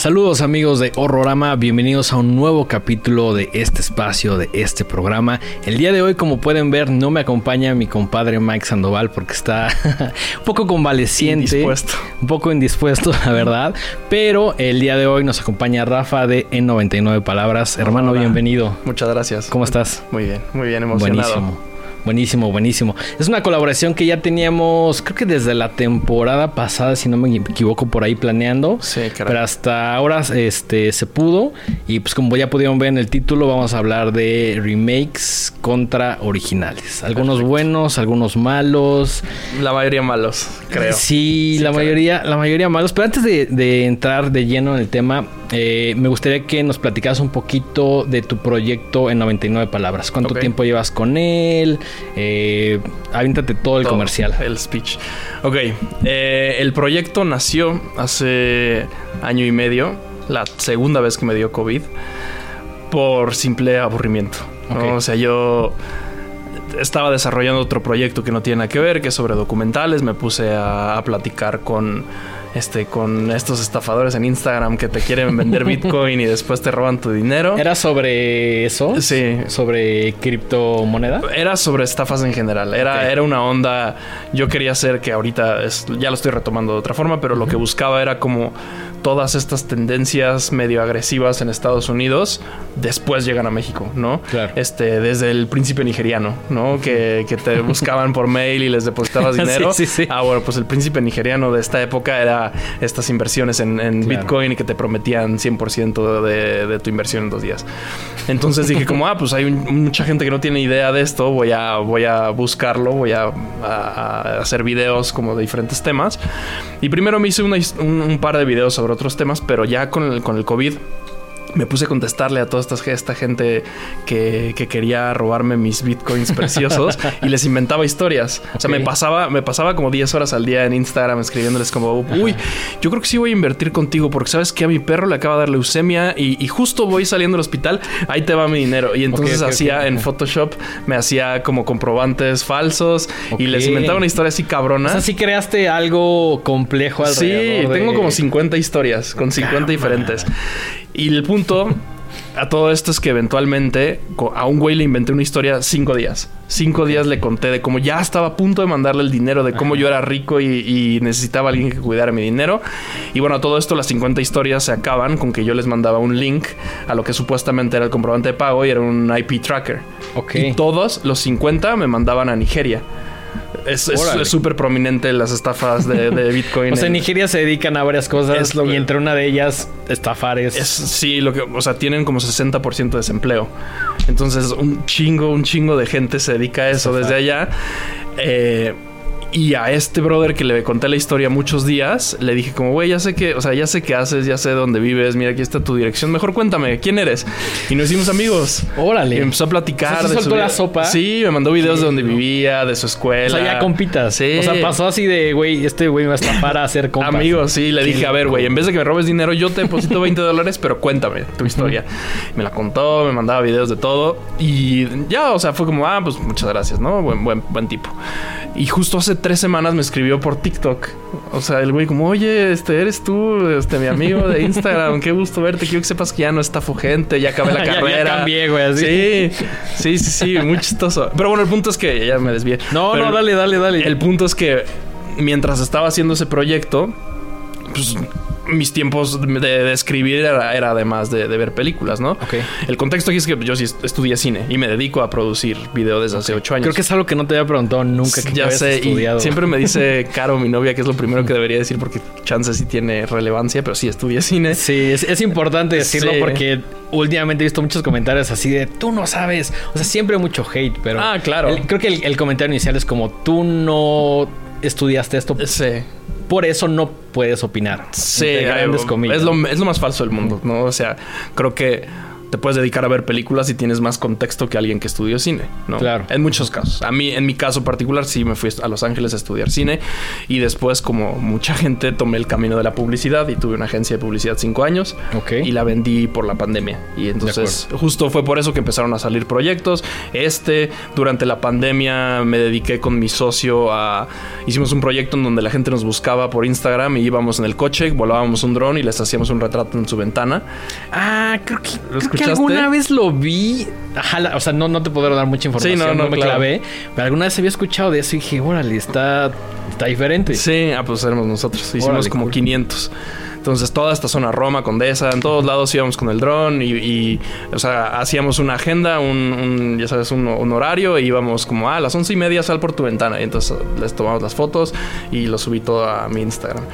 Saludos amigos de Horrorama, bienvenidos a un nuevo capítulo de este espacio, de este programa. El día de hoy, como pueden ver, no me acompaña mi compadre Mike Sandoval porque está un poco convaleciente. Indispuesto. Un poco indispuesto, la verdad. Pero el día de hoy nos acompaña Rafa de En99 Palabras. Hermano, Hola. bienvenido. Muchas gracias. ¿Cómo estás? Muy bien, muy bien emocionado. Buenísimo. Buenísimo, buenísimo. Es una colaboración que ya teníamos, creo que desde la temporada pasada, si no me equivoco, por ahí planeando. Sí, caray. Pero hasta ahora este, se pudo. Y pues como ya pudieron ver en el título, vamos a hablar de remakes contra originales. Algunos Perfecto. buenos, algunos malos. La mayoría malos, creo. Sí, Sí, la mayoría, la mayoría malos. Pero antes de, de entrar de lleno en el tema, eh, me gustaría que nos platicaras un poquito de tu proyecto en 99 palabras. ¿Cuánto tiempo llevas con él? Eh, aviéntate todo el Todo, comercial. El speech. Ok, eh, el proyecto nació hace año y medio, la segunda vez que me dio COVID, por simple aburrimiento. O sea, yo estaba desarrollando otro proyecto que no tiene nada que ver, que es sobre documentales. Me puse a, a platicar con, este, con estos estafadores en Instagram que te quieren vender Bitcoin y después te roban tu dinero. ¿Era sobre eso? Sí. ¿Sobre criptomoneda? Era sobre estafas en general. Era, era una onda. Yo quería hacer que ahorita es- ya lo estoy retomando de otra forma, pero lo que buscaba era como todas estas tendencias medio agresivas en Estados Unidos después llegan a México, ¿no? Claro. Este, desde el príncipe nigeriano, ¿no? Que, que te buscaban por mail y les depositabas Sí, dinero. sí, sí. Ah, bueno, pues el príncipe nigeriano de esta época era estas inversiones en, en Claro. Bitcoin y que te prometían 100% de, de tu inversión en dos días. Entonces dije como, ah, pues hay un- mucha gente que no tiene idea de esto, voy a, voy a buscarlo, voy a, a- a hacer videos como de diferentes temas. Y primero me hice una un, un par de videos sobre otros temas, pero ya con el, con el COVID me puse a contestarle a toda esta, esta gente que, que quería robarme mis bitcoins preciosos y les inventaba historias. O sea, me pasaba, me pasaba como 10 horas al día en Instagram escribiéndoles como, uy, yo creo que sí voy a invertir contigo porque sabes que a mi perro le acaba de dar leucemia y, y justo voy saliendo del hospital, ahí te va mi dinero. Y entonces hacía en Photoshop, me hacía como comprobantes falsos y les inventaba una historia así cabrona. O sea, sí creaste algo complejo Sí, alrededor tengo de- como 50 historias con 50 diferentes. Y el punto a todo esto es que eventualmente a un güey le inventé una historia cinco días. Cinco días le conté de cómo ya estaba a punto de mandarle el dinero, de cómo yo era rico y, y necesitaba a alguien que cuidara mi dinero. Y bueno, a todo esto las 50 historias se acaban con que yo les mandaba un link a lo que supuestamente era el comprobante de pago y era un IP tracker. Ok. Y todos los 50 me mandaban a Nigeria. Es súper prominente las estafas de, de Bitcoin. O sea, en Nigeria se dedican a varias cosas y entre una de ellas estafar es... Es, sí, lo que, o sea, tienen como 60% de desempleo. Entonces, un chingo, un chingo de gente se dedica a eso desde allá. Eh, y a este brother que le conté la historia muchos días, le dije como, güey, ya sé que, o sea, ya sé qué haces, ya sé dónde vives, mira, aquí está tu dirección, mejor cuéntame, ¿quién eres? Y nos hicimos amigos. Órale. Y empezó a platicar. O sea, ¿sí de su soltó la vida. sopa? Sí, me mandó videos de donde Sí. vivía, de su O escuela. sea, ya compitas. Sí. O sea, pasó así de, güey, este güey me va a estafar a hacer compas. Amigos, sí, le dije, a ver, güey, en vez de que me robes dinero, yo te deposito 20 dólares, pero cuéntame tu historia. Me la contó, me mandaba videos de todo. Y ya, o sea, fue como, ah, pues muchas gracias, ¿no? Buen, buen, buen tipo. Y justo hace tres semanas me escribió por TikTok. O sea, el güey como, oye, este, eres tú, este, mi amigo de Instagram, qué gusto verte. Quiero que sepas que ya no estafo gente, ya acabé la Ya- ya carrera. cambié, güey, así. Sí, sí, sí, sí, muy chistoso. Pero bueno, el punto es que ya me desvié. No, Pero no, dale, dale, dale. el punto es que mientras estaba haciendo ese proyecto, pues mis tiempos de, de escribir era, era además de, de ver películas, ¿no? Ok. El contexto aquí es que yo sí est- estudié cine y me dedico a producir video desde hace ocho años. Creo que es algo que no te había preguntado nunca que ya sé, estudiado. y siempre me dice Caro, mi novia, que es lo primero que debería decir porque chance sí tiene relevancia, pero sí estudié cine. Sí, es, es importante decirlo Sí. porque últimamente he visto muchos comentarios así de tú no sabes. O sea, siempre hay mucho hate, pero. Ah, claro. el- creo que el, el comentario inicial es como tú no estudiaste esto, Sí. Por eso no puedes opinar. Sí, grandes comillas. es lo, es lo más falso del mundo, ¿no? O sea, creo que te puedes dedicar a ver películas y tienes más contexto que alguien que estudió cine, ¿no? Claro. En muchos casos. A mí, en mi caso particular, sí me fui a Los Ángeles a estudiar cine y después, como mucha gente, tomé el camino de la publicidad y tuve una agencia de publicidad cinco años Ok. y la vendí por la pandemia. Y entonces, justo fue por eso que empezaron a salir proyectos. Este, durante la pandemia, me dediqué con mi socio a. Hicimos un proyecto en donde la gente nos buscaba por Instagram y íbamos en el coche, volábamos un dron y les hacíamos un retrato en su ventana. Ah, creo que, creo que escuchaste? alguna vez lo vi. Ajá, o sea, no, no te puedo dar mucha información, Sí, no, no, no, me claro. clavé. Pero alguna vez había escuchado de eso y dije, órale, está, está diferente. Sí, ah, pues éramos nosotros. Hicimos Órale, como cool. 500. Entonces, toda esta zona Roma, Condesa, en todos lados íbamos con el dron y, y, o sea, hacíamos una agenda, un, un, ya sabes, un, un horario y íbamos como, ah, a las once y media sal por tu ventana. Y entonces les tomamos las fotos y lo subí todo a mi Instagram.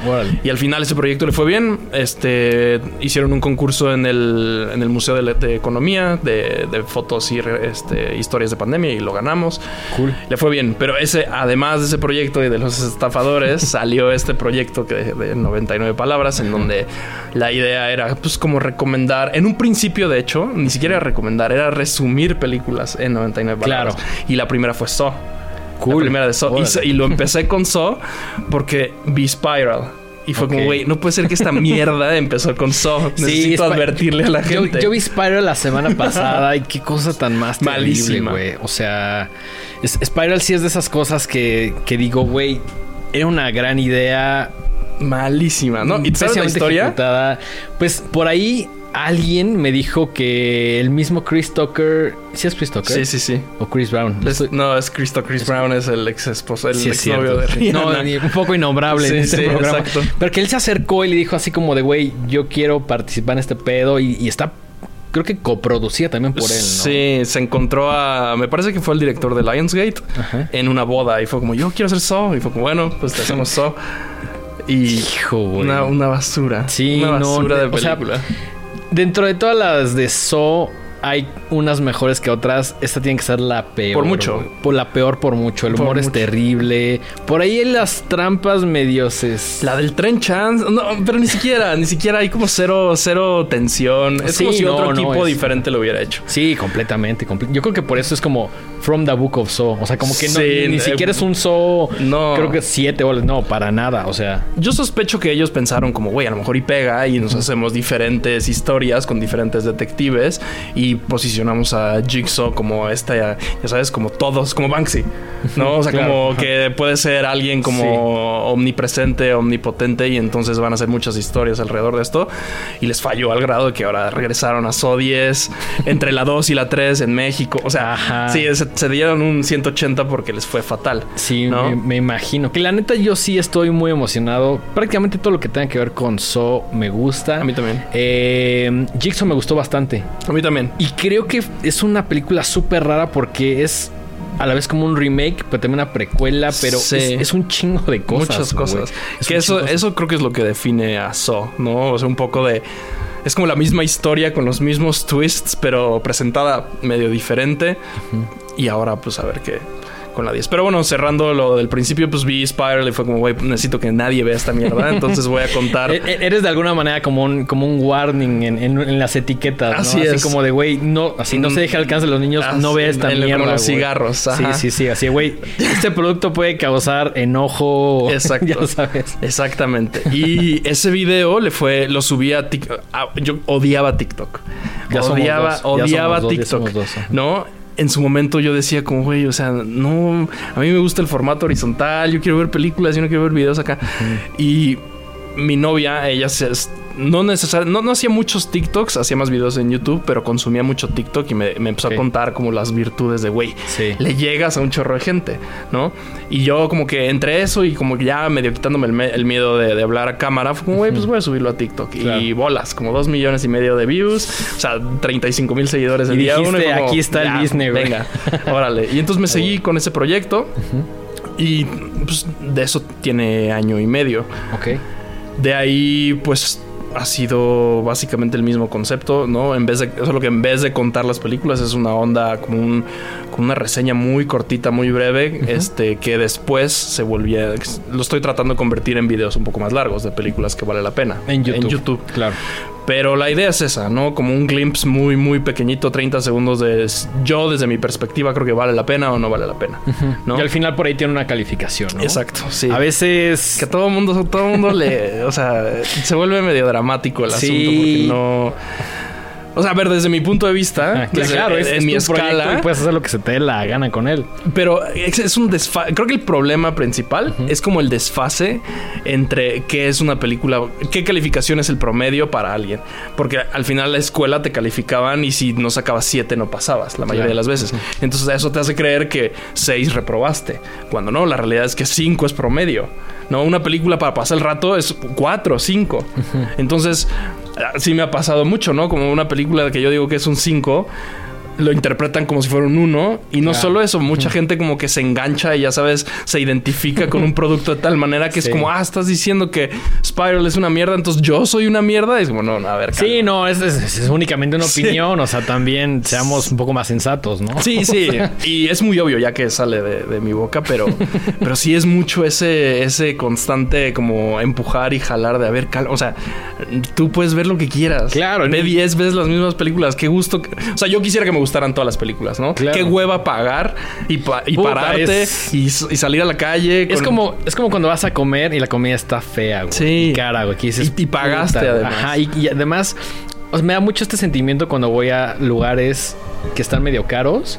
Y al final ese proyecto le fue bien. Este hicieron un concurso en el, en el Museo de, de Economía de, de fotos y este, historias de pandemia y lo ganamos. Cool. Le fue bien, pero ese, además de ese proyecto y de los estafadores, salió este proyecto que de, de 99 palabras, en donde la idea era, pues, como recomendar. En un principio, de hecho, ni siquiera era recomendar, era resumir películas en 99 palabras. Claro. Y la primera fue So. Cool. La primera de So. Y, lo empecé con So porque vi Spiral. Y fue como, güey, no puede ser que esta mierda empezó con So. Necesito advertirle a la gente. yo vi Spiral la semana pasada y qué cosa tan más Malísima. güey. O sea, Spiral sí es de esas cosas que, que digo, güey, era una gran idea. Malísima, ¿no? ¿Y sabes la historia? ejecutada. Pues por ahí alguien me dijo que el mismo Chris Tucker. ¿Sí es Chris Tucker? Sí, sí, sí. O Chris Brown. Es- no, es Cristo. Chris Brown es el ex esposo, el Sí, ex novio de Rihanna. No, un poco innombrable Sí, en este sí, programa. exacto. Pero que él se acercó y le dijo así como de, güey, yo quiero participar en este pedo. Y, y está, creo que coproducida también por él, ¿no? Sí, se encontró a. Me parece que fue el director de Lionsgate Ajá. en una boda y fue como, yo quiero hacer Saw. Y fue como, bueno, pues te hacemos Saw. Y. Hijo, güey. Una, una basura. Sí, una no, basura de o sea, película. Dentro de todas las de So hay unas mejores que otras. Esta tiene que ser la peor. Por mucho. Por la peor por mucho. El Por humor es terrible. Por ahí en las trampas medios es... La del tren chance. No, pero ni siquiera, ni siquiera hay como cero, cero tensión. Es como Sí, si no, otro no, tipo es- diferente lo hubiera hecho. Sí, completamente, comple- Yo creo que por eso es como From the Book of So. O sea, como que no, Sí, ni, ni eh, siquiera es un So. no. Creo que siete o no, para nada. O sea, Yo sospecho que ellos pensaron como, güey, a lo mejor y pega y nos hacemos diferentes historias con diferentes detectives y posicionamos a Jigsaw como esta, ya sabes, como todos, como Banksy, ¿no? O sea, Claro. como que puede ser alguien como omnipresente, omnipotente y entonces van a hacer muchas historias alrededor de esto y les falló al grado de que ahora regresaron a So 10 entre la 2 y la 3 en México. O sea, Ajá. sí, se, se dieron un 180 porque les fue fatal. sí, ¿no? me, me imagino. Que la neta yo sí estoy muy emocionado. Prácticamente todo lo que tenga que ver con So me gusta. A mí también. Eh, Jigsaw me gustó bastante. A mí también. Y creo que es una película súper rara porque es a la vez como un remake, pero también una precuela, pero Sí. es, es un chingo de cosas. Muchas cosas. Es Que eso, chingo eso creo que es lo que define a Saw, ¿no? O sea, un poco de. Es como la misma historia con los mismos twists, pero presentada medio diferente. Y ahora, pues a ver qué con la 10. Pero bueno, cerrando lo del principio, pues vi Spiral y fue como, güey, necesito que nadie vea esta mierda. Entonces voy a contar. E- e- Eres de alguna manera como un, como un warning en, en- en las etiquetas, ¿no? Así es. como de, güey, no, así no se deje alcance a los niños, no ve esta en- mierda. con los cigarros, Sí, ajá. sí, sí, así, güey. Este producto puede causar enojo. Exacto. ya sabes. Exactamente. Y ese video le fue, lo subí a TikTok. yo odiaba TikTok. Ya odiaba, dos, odiaba ya TikTok. dos. ¿No? En su momento yo decía como, güey, o sea, no, a mí me gusta el formato horizontal, yo quiero ver películas, yo no quiero ver videos acá. Y mi novia, ella se, no necesariamente, no, no hacía muchos TikToks, hacía más videos en YouTube, pero consumía mucho TikTok y me, me empezó a contar como las virtudes de, güey, Sí. le llegas a un chorro de gente, ¿no? Y yo como que entre eso y como que ya medio quitándome el, me- el miedo de, de hablar a cámara, fue como, güey, pues voy a subirlo a TikTok. Y bolas, como dos millones y medio de views, o sea, 35 mil seguidores el Y día dijiste, uno. como, "Aquí está el business, güey". Venga, órale. Y entonces me seguí con ese proyecto y pues de eso tiene año y medio. Ok. De ahí, pues ha sido básicamente el mismo concepto, ¿no? En vez de, solo que en vez de contar las películas es una onda como un, como una reseña muy cortita, muy breve, este, que después se volvía, lo estoy tratando de convertir en videos un poco más largos de películas que vale la pena. En YouTube. En YouTube. Claro. Pero la idea es esa, ¿no? Como un glimpse muy, muy pequeñito, 30 segundos de yo desde mi perspectiva creo que vale la pena o no vale la pena. ¿no? Y al final por ahí tiene una calificación, ¿no? Exacto, sí. A veces... Que todo el mundo, todo mundo le... O sea, se vuelve medio dramático el Sí. asunto porque no... O sea, a ver, desde mi punto de vista, Ah, desde- claro, en, es, es mi escala, y puedes hacer lo que se te dé la gana con él. pero es, es un desfase. Creo que el problema principal es como el desfase entre qué es una película, qué calificación es el promedio para alguien. Porque al final la escuela te calificaban y si no sacabas 7 no pasabas la mayoría Claro. de las veces. Entonces eso te hace creer que 6 reprobaste. Cuando no, la realidad es que 5 es promedio. No, una película para pasar el rato es 4 o 5. Entonces, sí me ha pasado mucho, ¿no? Como una película que yo digo que es un 5 lo interpretan como si fuera un uno. Y no solo eso, mucha gente como que se engancha y ya sabes, se identifica con un producto de tal manera que Sí. es como, ah, estás diciendo que Spiral es una mierda, entonces yo soy una mierda. Y es como, no, no, a ver. Sí, calma. no, es, es- es únicamente una Sí. opinión. O sea, también seamos un poco más sensatos, ¿no? Sí, sí. Y es muy obvio ya que sale de, de mi boca, pero, pero sí es mucho ese, ese constante como empujar y jalar de a ver, calma. O sea, tú puedes ver lo que quieras. Claro, Ve ni- 10 veces las mismas películas. Qué gusto. que- O sea, yo quisiera que me gustaran todas las películas, ¿no? Claro. Qué hueva pagar y, pa- y Puta, pararte es- y, salir a la calle. Es como, es como cuando vas a comer y la comida está fea, güey. Sí. Y cara, güey. que dices, Y- y pagaste, puta, además. Ajá. Y, y además, o sea, me da mucho este sentimiento cuando voy a lugares que están medio caros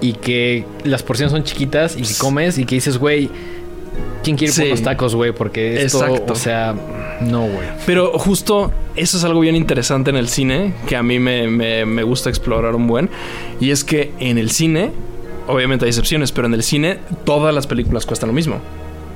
y que las porciones son chiquitas y que comes y que dices, güey, ¿quién quiere ir por Sí. los tacos, güey? Porque esto, Exacto. o sea, no, güey. Pero justo eso es algo bien interesante en el cine que a mí me, me- me gusta explorar un buen. Y es que en el cine, obviamente hay excepciones, pero en el cine todas las películas cuestan lo mismo.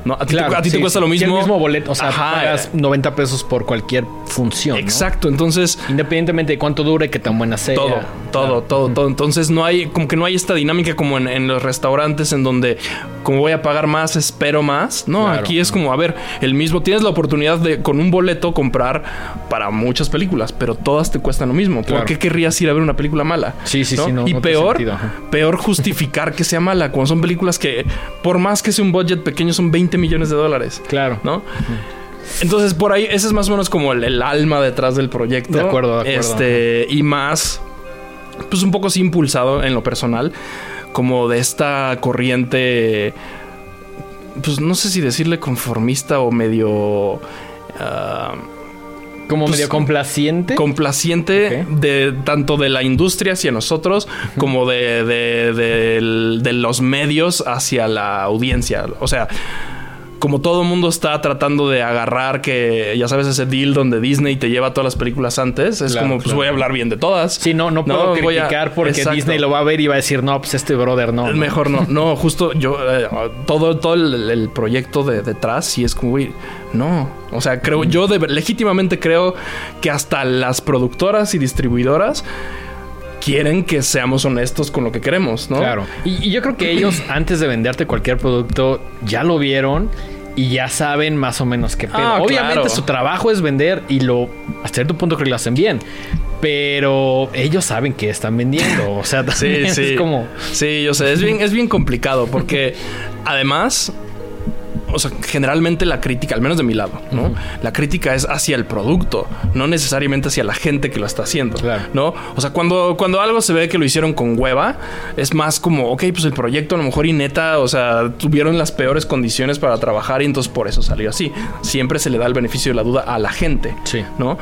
¿No? A ti, te, a ti te sí, cuesta sí. lo Sí, mismo. el mismo boleto. O sea, Ajá. pagas 90 pesos por cualquier función. ¿no? Exacto. Entonces, Independientemente de cuánto dure, qué tan buena sea. todo, todo, todo, todo. Entonces no hay, como que no hay esta dinámica como en, en los restaurantes en donde como voy a pagar más, espero más. No, Claro. aquí es como, a ver, el mismo, tienes la oportunidad de con un boleto comprar para muchas películas, pero todas te cuestan lo mismo. Claro. ¿Por qué querrías ir a ver una película mala? Sí, sí, sí, no, y no tiene peor, peor justificar que sea mala cuando son películas que, por más que sea un budget pequeño, son 20 millones de dólares. Claro. ¿no? Entonces, por ahí, ese es más o menos como el, el alma detrás del proyecto. De acuerdo, de acuerdo. Este, y más, pues un poco sí impulsado en lo personal, como de esta corriente, pues no sé si decirle conformista o medio... ah, Como Pues, medio complaciente. complaciente de tanto de la industria hacia nosotros como de, de- de los medios hacia la audiencia. O sea, como todo el mundo está tratando de agarrar que, ya sabes, ese deal donde Disney te lleva todas las películas antes, es Claro, como, pues claro. voy a hablar bien de todas. Sí, no, no puedo voy a- criticar porque Exacto. Disney lo va a ver y va a decir, no, pues este brother no. ¿no? Mejor no, no, justo yo, eh, todo, todo el, el proyecto de detrás, sí es como, güey, no. O sea, creo, yo de- legítimamente creo que hasta las productoras y distribuidoras quieren que seamos honestos con lo que queremos, ¿no? Claro. Y, y yo creo que ellos, antes de venderte cualquier producto, ya lo vieron y ya saben más o menos qué pedo. Ah, Obviamente claro. su trabajo es vender y lo, hasta cierto punto creo que lo hacen bien. Pero ellos saben que están vendiendo. O sea, Sí, sí. es como. Sí, yo sé, es bien, es bien complicado porque además, o sea, generalmente la crítica, al menos de mi lado, ¿no? La crítica es hacia el producto, no necesariamente hacia la gente que lo está haciendo, Claro. ¿no? O sea, cuando, cuando algo se ve que lo hicieron con hueva, es más como, ok, pues el proyecto a lo mejor y neta, o sea, tuvieron las peores condiciones para trabajar y entonces por eso salió así. Siempre se le da el beneficio de la duda a la gente, Sí. ¿no?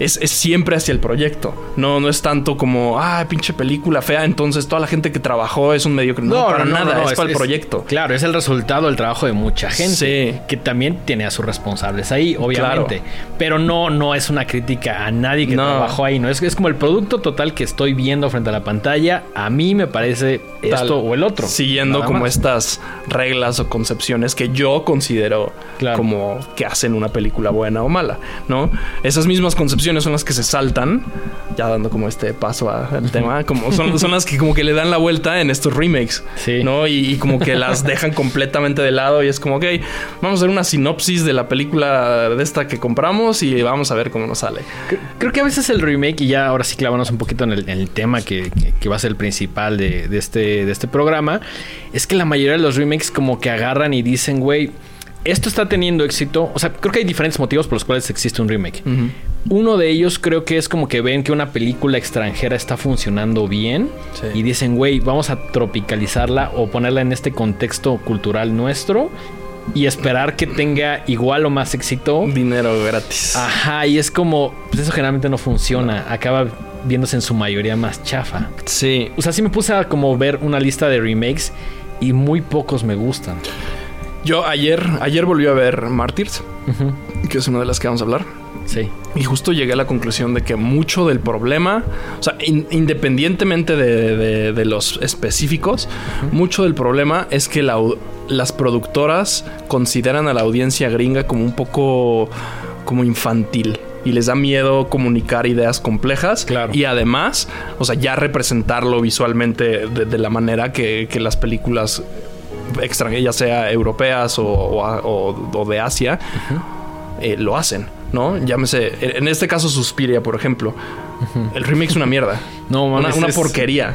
Es, es siempre hacia el proyecto. No, no es tanto como, ah, pinche película fea, entonces toda la gente que trabajó es un mediocre. No, para nada, no, es, para el proyecto. Claro, es el resultado del trabajo de mucha gente. Sí. Que también tiene a sus responsables ahí, obviamente. Pero no, no es una crítica a nadie que No. trabajó ahí. No es, es como el producto total que estoy viendo frente a la pantalla. A mí me parece Tal. esto o el otro. Siguiendo como más. estas reglas o concepciones que yo considero Claro. como que hacen una película buena o mala, ¿no? Esas mismas concepciones son las que se saltan, ya dando como este paso al tema, como son, son las que como que le dan la vuelta en estos remakes, Sí. ¿no? Y, y como que las dejan completamente de lado y es como, ok, vamos a hacer una sinopsis de la película de esta que compramos y vamos a ver cómo nos sale. Cre- Creo que a veces el remake, y ya ahora sí clavamos un poquito en el, en el tema que, que- que va a ser el principal de, de este, de este programa, es que la mayoría de los remakes como que agarran y dicen, güey, esto está teniendo éxito. O sea, creo que hay diferentes motivos por los cuales existe un remake. Uno de ellos creo que es como que ven que una película extranjera está funcionando bien Sí. y dicen, güey, vamos a tropicalizarla o ponerla en este contexto cultural nuestro y esperar que tenga igual o más éxito. Dinero gratis. Ajá, y es como, pues eso generalmente no funciona, acaba viéndose en su mayoría más chafa. Sí. O sea, sí me puse a como ver una lista de remakes y muy pocos me gustan. Yo ayer, ayer volví a ver Martyrs, Ujú, que es una de las que vamos a hablar. Sí. Y justo llegué a la conclusión de que mucho del problema, o sea, in- independientemente de, de- de los específicos, mucho del problema es que la las productoras consideran a la audiencia gringa como un poco como infantil. Y les da miedo comunicar ideas complejas. Claro. Y además, o sea, ya representarlo visualmente de, de la manera que, que las películas extranjeras, ya sea europeas o, o a- o- o de Asia, eh, lo hacen, ¿no? Llámese, en este caso Suspiria, por ejemplo. El remake es una mierda. No, una, mames, una es- porquería,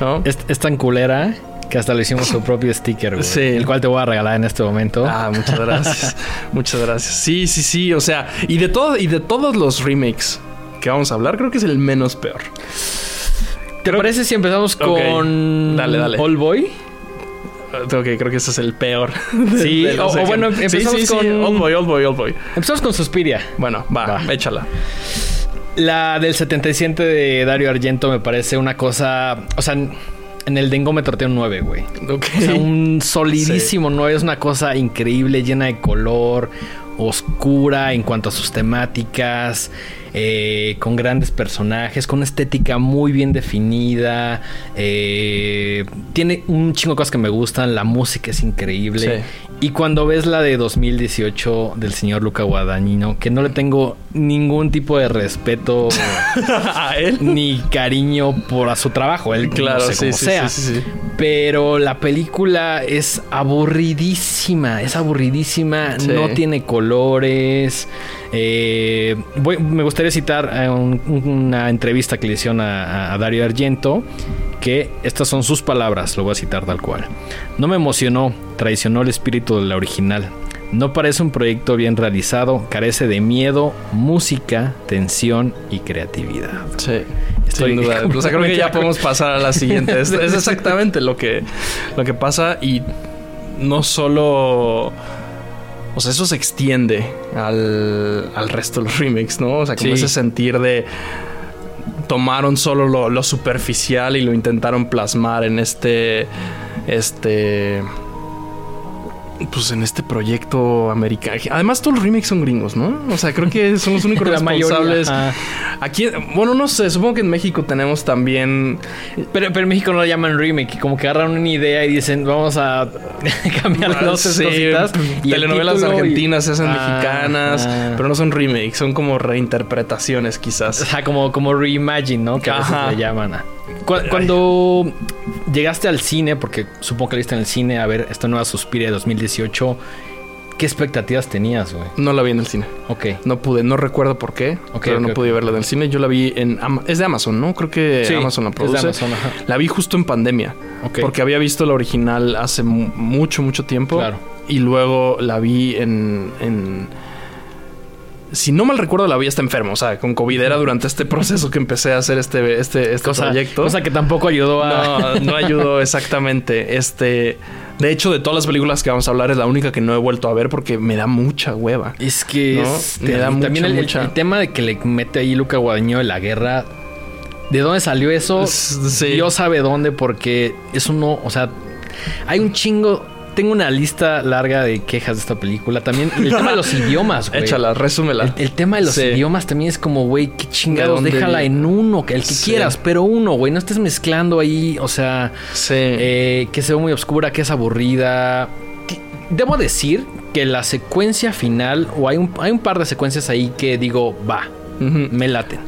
¿no? Es, es tan culera que hasta le hicimos su propio sticker, güey. Sí. El cual te voy a regalar en este momento. Ah, muchas gracias. muchas gracias. Sí, sí, sí. O sea, y de todo, y de todos los remakes que vamos a hablar, creo que es el menos peor. ¿Te creo- parece si empezamos con Dale, dale. All Boy? Ok, creo que ese es el peor. de- Sí, de o- bueno, empezamos sí, sí, sí. con- Old Boy, Old Boy, Old Boy. Empezamos con Suspiria. Bueno, va, Va. échala. La del 77 de Dario Argento me parece una cosa... O sea, en el dengómetro tiene un 9, güey. Ok. O sea, un solidísimo 9. Es una cosa increíble, llena de color, oscura en cuanto a sus temáticas, eh, con grandes personajes, con una estética muy bien definida. eh, tiene un chingo de cosas que me gustan, la música es increíble. Y cuando ves la de 2018 del señor Luca Guadagnino, que no le tengo ningún tipo de respeto a él. ni cariño por a su trabajo, él Claro, no sé sí, cómo sí, sea. sí. Pero la película es aburridísima, es aburridísima, no tiene colores. Eh, voy- me gustaría citar un- una entrevista que le hicieron a, a Dario Argento, que estas son sus palabras, lo voy a citar tal cual. No me emocionó, traicionó el espíritu de la original. No parece un proyecto bien realizado, carece de miedo, música, tensión y creatividad. Sí. Estoy Sin duda. O sea, creo que ya de podemos pasar a la siguiente. Es, es exactamente lo que, lo que pasa y no solo... O sea, eso se extiende al, al resto de los remakes, ¿no? O sea, como Sí. ese sentir de... Tomaron solo lo, superficial y lo intentaron plasmar en este... Este... Pues en este proyecto americano. Además, todos los remakes son gringos, ¿no? O sea, creo que son los únicos mayoría, responsables. Aquí, bueno, no sé, supongo que en México tenemos también. Pero, pero en México no lo llaman remake, como que agarran una idea y dicen, vamos a cambiar dos tres Sí, cositas. Y el telenovelas y- argentinas se hacen Ah, mexicanas, ah. pero no son remakes, son como reinterpretaciones O quizás. sea, como, como reimagine, ¿no? Que a veces le llaman. Cu- Cuando llegaste al cine, porque supongo que viste en el cine a ver esta nueva Suspiria de 2018, ¿qué expectativas tenías, güey? No la vi en el cine. Ok. No pude, no recuerdo por qué, pero no pude verla en el cine. Yo la vi en... Ama- es de Amazon, ¿no? Creo que Sí, Amazon la es de produce. Amazon, ajá. La vi justo en pandemia. Ok. Porque había visto la original hace mu- mucho, mucho tiempo. Claro. Y luego la vi en, en- Si no mal recuerdo, la vi hasta enfermo. O sea, con COVID era durante este proceso que empecé a hacer este, este, este Cosa, proyecto. cosa que tampoco ayudó a... No, no ayudó exactamente. Este... De hecho, de todas las películas que vamos a hablar, es la única que no he vuelto a ver porque me da mucha hueva. Es que No, es me da terrible. también mucha, el, mucha- tema de que le mete ahí Luca Guadagnino de la guerra. ¿De dónde salió eso? Sí. Dios sabe dónde, porque eso no, o sea, hay un chingo. Tengo una lista larga de quejas de esta película. También el tema de los idiomas, güey. Échala, resúmela. El, el tema de los Sí. idiomas también es como, güey, qué chingados, ¿De dónde déjala en uno, el que Sí. quieras, pero uno, güey, no estés mezclando ahí, o sea, Sí. eh, que se ve muy oscura, que es aburrida. Debo decir que la secuencia final, o hay un, hay un par de secuencias ahí que digo, va, me laten.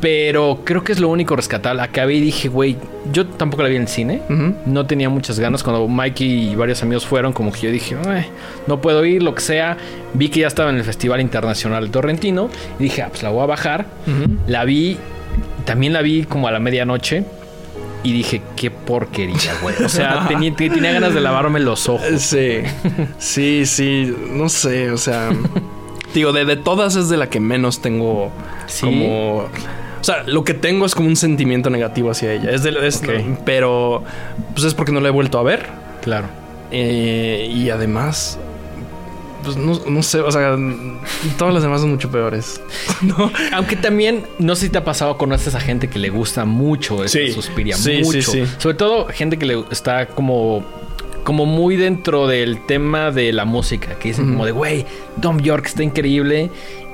Pero creo que es lo único rescatable. Acabé y dije, güey, yo tampoco la vi en el cine. No tenía muchas ganas. Cuando Mikey y varios amigos fueron, como que yo dije, "Ay, no puedo ir, lo que sea. Vi que ya estaba en el Festival Internacional de Torrentino. Y dije, ah, pues la voy a bajar. La vi, también la vi como a la medianoche. Y dije, qué porquería, güey. O sea, tenía, tenía ganas de lavarme los ojos. Sí, sí, sí, no sé, o sea, digo, de, de todas es de la que menos tengo ¿Sí? Como. O sea, lo que tengo es como un sentimiento negativo hacia ella. Es de, es- Ok. Pero. Pues es porque no la he vuelto a ver. Claro. Eh, y además. Pues no, no sé, o sea, todas las demás son mucho peores. ¿No? Aunque también, no sé si te ha pasado, conoces a gente que le gusta mucho esta Sí. Suspiria. Sí, mucho. sí, sí. Sobre todo gente que le está como. Como muy dentro del tema de la música. Que dicen como de, güey, Tom York está increíble.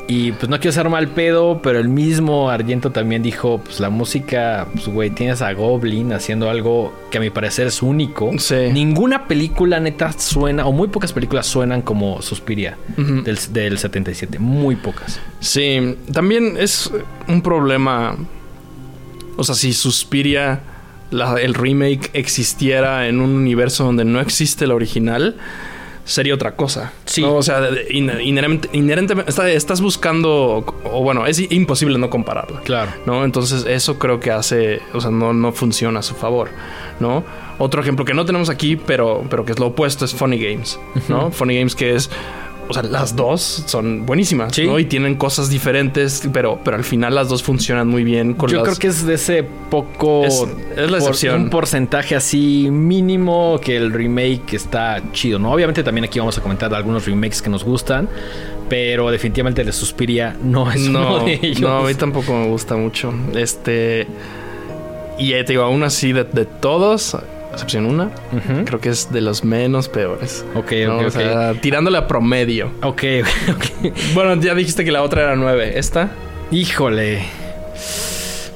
Y pues no quiero ser mal pedo, pero el mismo Argento también dijo, pues la música, pues güey, tienes a Goblin haciendo algo que a mi parecer es único. Sí. Ninguna película neta suena, o muy pocas películas suenan como Suspiria del, del 77. Muy pocas. Sí, también es un problema. O sea, si Suspiria, la- el remake, existiera en un universo donde no existe la original, sería otra cosa. Sí. ¿no? O sea, inherente- inherentemente está- estás buscando, o bueno, es imposible no compararla. Claro. ¿no? Entonces eso creo que hace, o sea, no, no funciona a su favor, ¿no? Otro ejemplo que no tenemos aquí, pero, pero que es lo opuesto, es Funny Games, ¿no? Funny Games que es, o sea, las dos son buenísimas, Sí. ¿no? Y tienen cosas diferentes, pero, pero al final las dos funcionan muy bien con Yo las- creo que es de ese poco. Es- es la por- excepción. un porcentaje así mínimo que el remake está chido, ¿no? Obviamente también aquí vamos a comentar algunos remakes que nos gustan. Pero definitivamente el de Suspiria no es no, uno de ellos. no, a mí tampoco me gusta mucho. Este. Y eh, te digo, aún así, de, de todos, excepción una, creo que es de los menos peores. Ok, ¿no? ok, O ok. sea, tirándole a promedio. Ok, ok. Bueno, ya dijiste que la otra era nueve. ¿Esta? Híjole.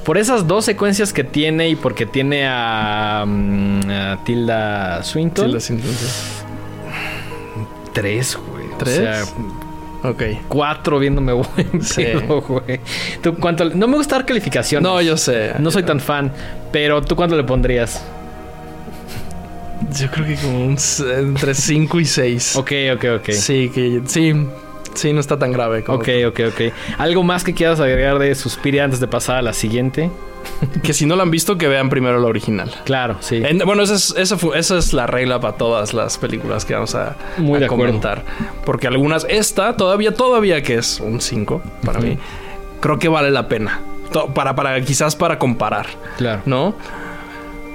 Por esas dos secuencias que tiene y porque tiene a, mm, a Tilda Swinton. Tilda Swinton, sí. Tres, güey. ¿Tres? O sea, Ok. cuatro viéndome buen Sí. güey. ¿Tú cuánto le- No me gusta dar calificaciones. No, yo sé. No soy tan fan. Pero ¿tú cuánto le pondrías? Yo creo que como un entre 5 y 6. Ok, ok, ok. Sí, que sí. Sí, no está tan grave. Como Ok, ok, ok. ¿Algo más que quieras agregar de Suspiria antes de pasar a la siguiente? Que si no la han visto, que vean primero la original. Claro, sí. En- bueno, esa es, esa, esa es la regla para todas las películas que vamos a, Muy a de acuerdo. comentar. Porque algunas, esta todavía, todavía que es un 5 para mí, creo que vale la pena. To- Para, para, quizás para comparar, Claro. ¿no?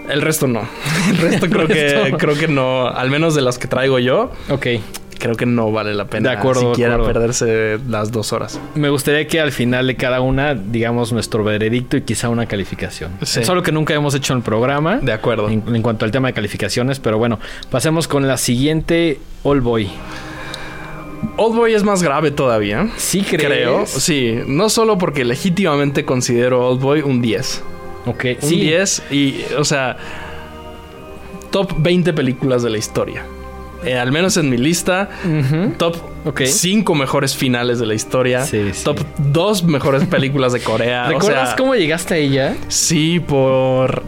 El resto no. El resto creo que creo que no. Al menos de las que traigo yo, Ok. creo que no vale la pena De acuerdo, de siquiera acuerdo. perderse las dos horas. Me gustaría que al final de cada una digamos nuestro veredicto y quizá una calificación. Sí. Es algo que nunca hemos hecho en el programa. De acuerdo. En, en cuanto al tema de calificaciones, pero bueno, pasemos con la siguiente All Boy. Oldboy es más grave todavía. ¿Sí crees? Creo. Sí, no solo porque legítimamente considero Oldboy un 10. Ok, Un sí. 10 y, o sea, top 20 películas de la historia. Eh, al menos en mi lista, top Ok. 5 mejores finales de la historia. Sí, sí. Top 2 mejores películas de Corea. ¿Recuerdas o sea, cómo llegaste a ella? Sí, por...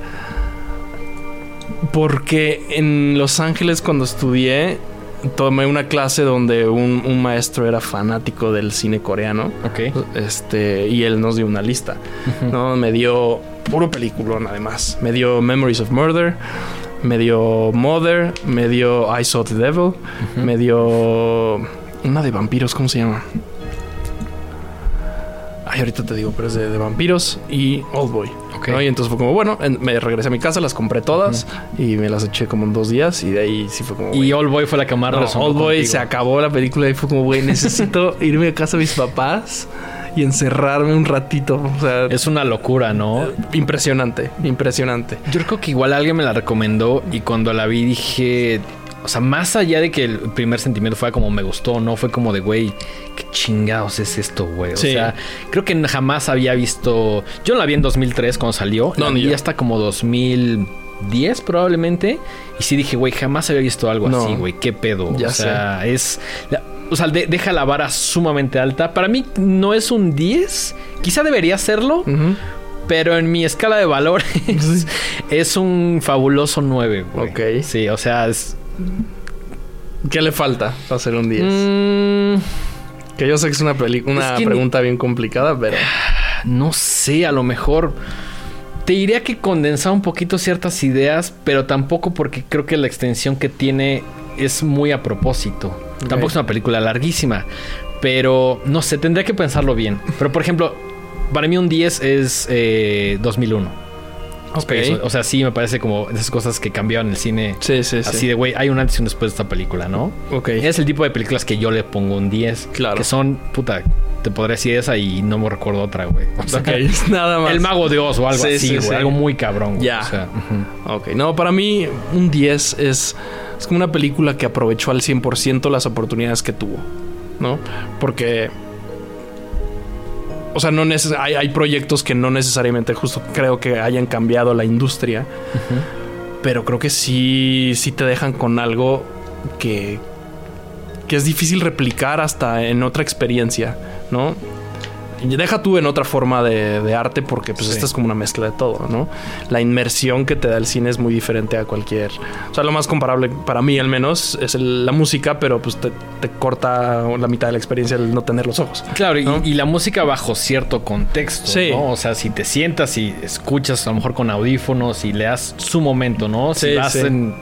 Porque en Los Ángeles cuando estudié, tomé una clase donde un, un maestro era fanático del cine coreano. Ok. Este, y él nos dio una lista. ¿no? Me dio puro peliculón, además. Me dio Memories of Murder. Me dio Mother. Me dio I Saw the Devil. Me dio una de vampiros, ¿cómo se llama? Ay, ahorita te digo, pero es de, de vampiros y Oldboy. Ok. ¿no? Y entonces fue como, bueno, en- me regresé a mi casa, las compré todas y me las eché como en dos días y de ahí sí fue como... Y All Boy fue la que más no, Oldboy contigo. se acabó la película y fue como, güey, necesito irme a casa de mis papás y encerrarme un ratito. O sea, Es una locura, ¿no? impresionante, impresionante. Yo creo que igual alguien me la recomendó y cuando la vi dije, o sea, más allá de que el primer sentimiento fuera como me gustó, no fue como de, güey, qué chingados es esto, güey. O Sí. sea, creo que jamás había visto, yo la vi en 2003 cuando salió, No, la vi yo. hasta como 2010 probablemente y sí dije, güey, jamás había visto algo No. así, güey, qué pedo. Ya o sea, es... O sea, de- deja la vara sumamente alta. Para mí no es un 10. Quizá debería serlo. Pero en mi escala de valores es un fabuloso 9, güey. Ok. Sí, o sea, es... ¿Qué le falta para hacer un 10? Mm, Que yo sé que es una, una Es que ni- pregunta bien complicada, pero... no sé, a lo mejor... Te diría que condensar un poquito ciertas ideas, pero tampoco porque creo que la extensión que tiene es muy a propósito. Tampoco es una película larguísima, pero no sé, tendría que pensarlo bien. Pero por ejemplo, para mí un 10 es eh, 2001. Ok. Eso, o sea, sí me parece como esas cosas que cambiaban el cine. Sí, sí, sí. Así de, güey, hay un antes y un después de esta película, ¿no? Ok. Es el tipo de películas que yo le pongo un 10. Claro. Que son, puta, te podría decir esa y no me recuerdo otra, güey. O sea, Ok, nada más. El Mago de Oz o algo Sí, así, sí, güey. Algo muy cabrón, güey. Ya. O sea, ujú. Ok, no, para mí un 10 es, es como una película que aprovechó al 100% las oportunidades que tuvo, ¿no? Porque... O sea, no neces hay, hay proyectos que no necesariamente justo creo que hayan cambiado la industria, pero creo que sí, sí te dejan con algo que, que es difícil replicar hasta en otra experiencia, ¿no? Deja tú en otra forma de, de arte porque pues Sí. esta es como una mezcla de todo, ¿no? La inmersión que te da el cine es muy diferente a cualquier... O sea, lo más comparable para mí al menos es el- la música, pero pues te, te corta la mitad de la experiencia el no tener los ojos. Claro, y, ¿No? y la música bajo cierto contexto, Sí. ¿no? O sea, si te sientas y escuchas a lo mejor con audífonos y le das su momento, ¿no? Si Sí, vas en,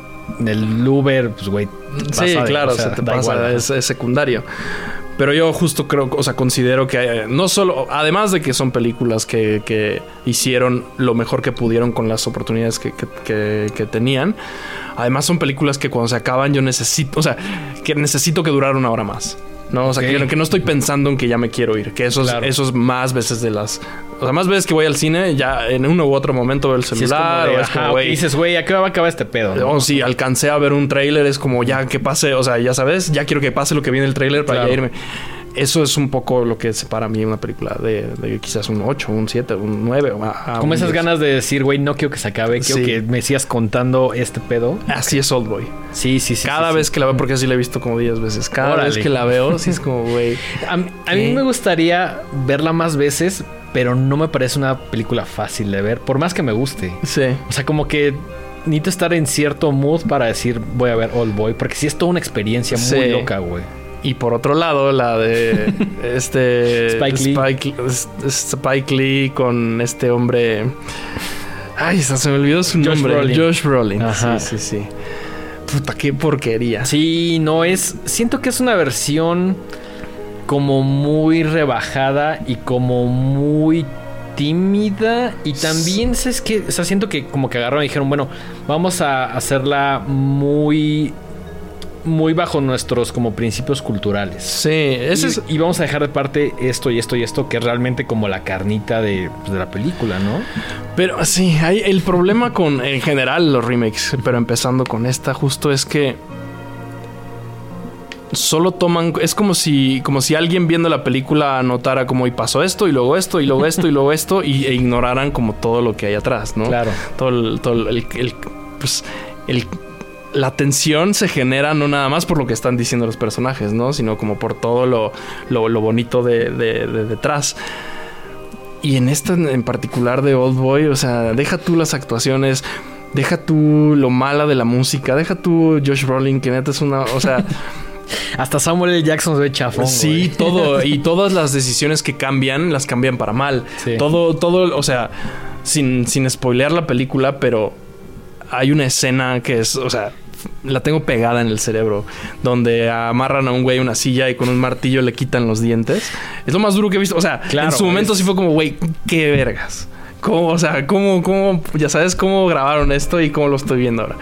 el Uber, pues, güey. Sí, claro, o sea, se te da pasa, igual, ajá. es, es secundario. Pero yo justo creo, o sea, considero que eh, no solo, además de que son películas que, que hicieron lo mejor que pudieron con las oportunidades que, que- que- tenían, además son películas que cuando se acaban yo necesito, o sea, que necesito que durar una hora más. No, o sea, que, que no estoy pensando en que ya me quiero ir, que eso es, Claro. eso es más veces de las... O sea, más veces que voy al cine, ya en uno u otro momento veo el es como celular de, o es ajá, como, ok, güey, dices, güey, ¿a qué va a acabar este pedo? no? o si alcancé a ver un tráiler, es como ya que pase, o sea, ya sabes, ya quiero que pase lo que viene el tráiler para Claro. ya irme. Eso es un poco lo que separa a mí una película de, de quizás un 8, un 7, un 9. o a- a Como un esas 10. ganas de decir, güey, no quiero que se acabe, quiero Sí. que me sigas contando este pedo. Así es Old Boy. Sí, sí, sí. Cada sí, vez sí. que la veo, porque así la he visto como 10 veces. Cada Órale. vez que la veo, sí es como, güey. A, mí- a mí ¿Qué? me gustaría verla más veces, pero no me parece una película fácil de ver, por más que me guste. Sí. O sea, como que necesito estar en cierto mood para decir voy a ver Old Boy, porque sí es toda una experiencia muy Sí. loca, güey. Y por otro lado, la de este Spike Lee. Spike, Lee con este hombre. Ay, se me olvidó su Josh nombre. Brolin. Josh Brolin. Ajá. Sí, sí, sí. Puta, qué porquería. Sí, no es. Siento que es una versión como muy rebajada y como muy tímida. Y también es que. O sea, siento que como que agarraron y dijeron, bueno, vamos a hacerla muy. Muy bajo nuestros como principios culturales. Sí, ese y, es. y vamos a dejar de parte esto y esto y esto, que es realmente como la carnita de, pues, de la película, ¿no? Pero sí, hay el problema con en general los remakes, pero empezando con esta justo es que solo toman es como si como si alguien viendo la película anotara como y pasó esto y luego esto y luego esto y luego esto y e ignoraran como todo lo que hay atrás, ¿no? Claro. Todo el, todo el, el- pues el la tensión se genera no nada más por lo que están diciendo los personajes, ¿no? Sino como por todo lo, lo, lo bonito de, de- de detrás. Y en esta en particular de Old Boy, o sea, deja tú las actuaciones, deja tú lo mala de la música, deja tú Josh Brolin, que neta es una, o sea, Hasta Samuel L. Jackson se ve chafón. sí, todo y todas las decisiones que cambian las cambian para mal. Sí. Todo todo, o sea, sin sin spoilear la película, pero hay una escena que es, o sea, la tengo pegada en el cerebro, donde amarran a un güey una silla y con un martillo le quitan los dientes. Es lo más duro que he visto. O sea, Claro, en su momento es- sí fue como, güey, qué vergas. ¿Cómo, o sea, cómo, cómo, ya sabes cómo grabaron esto y cómo lo estoy viendo ahora?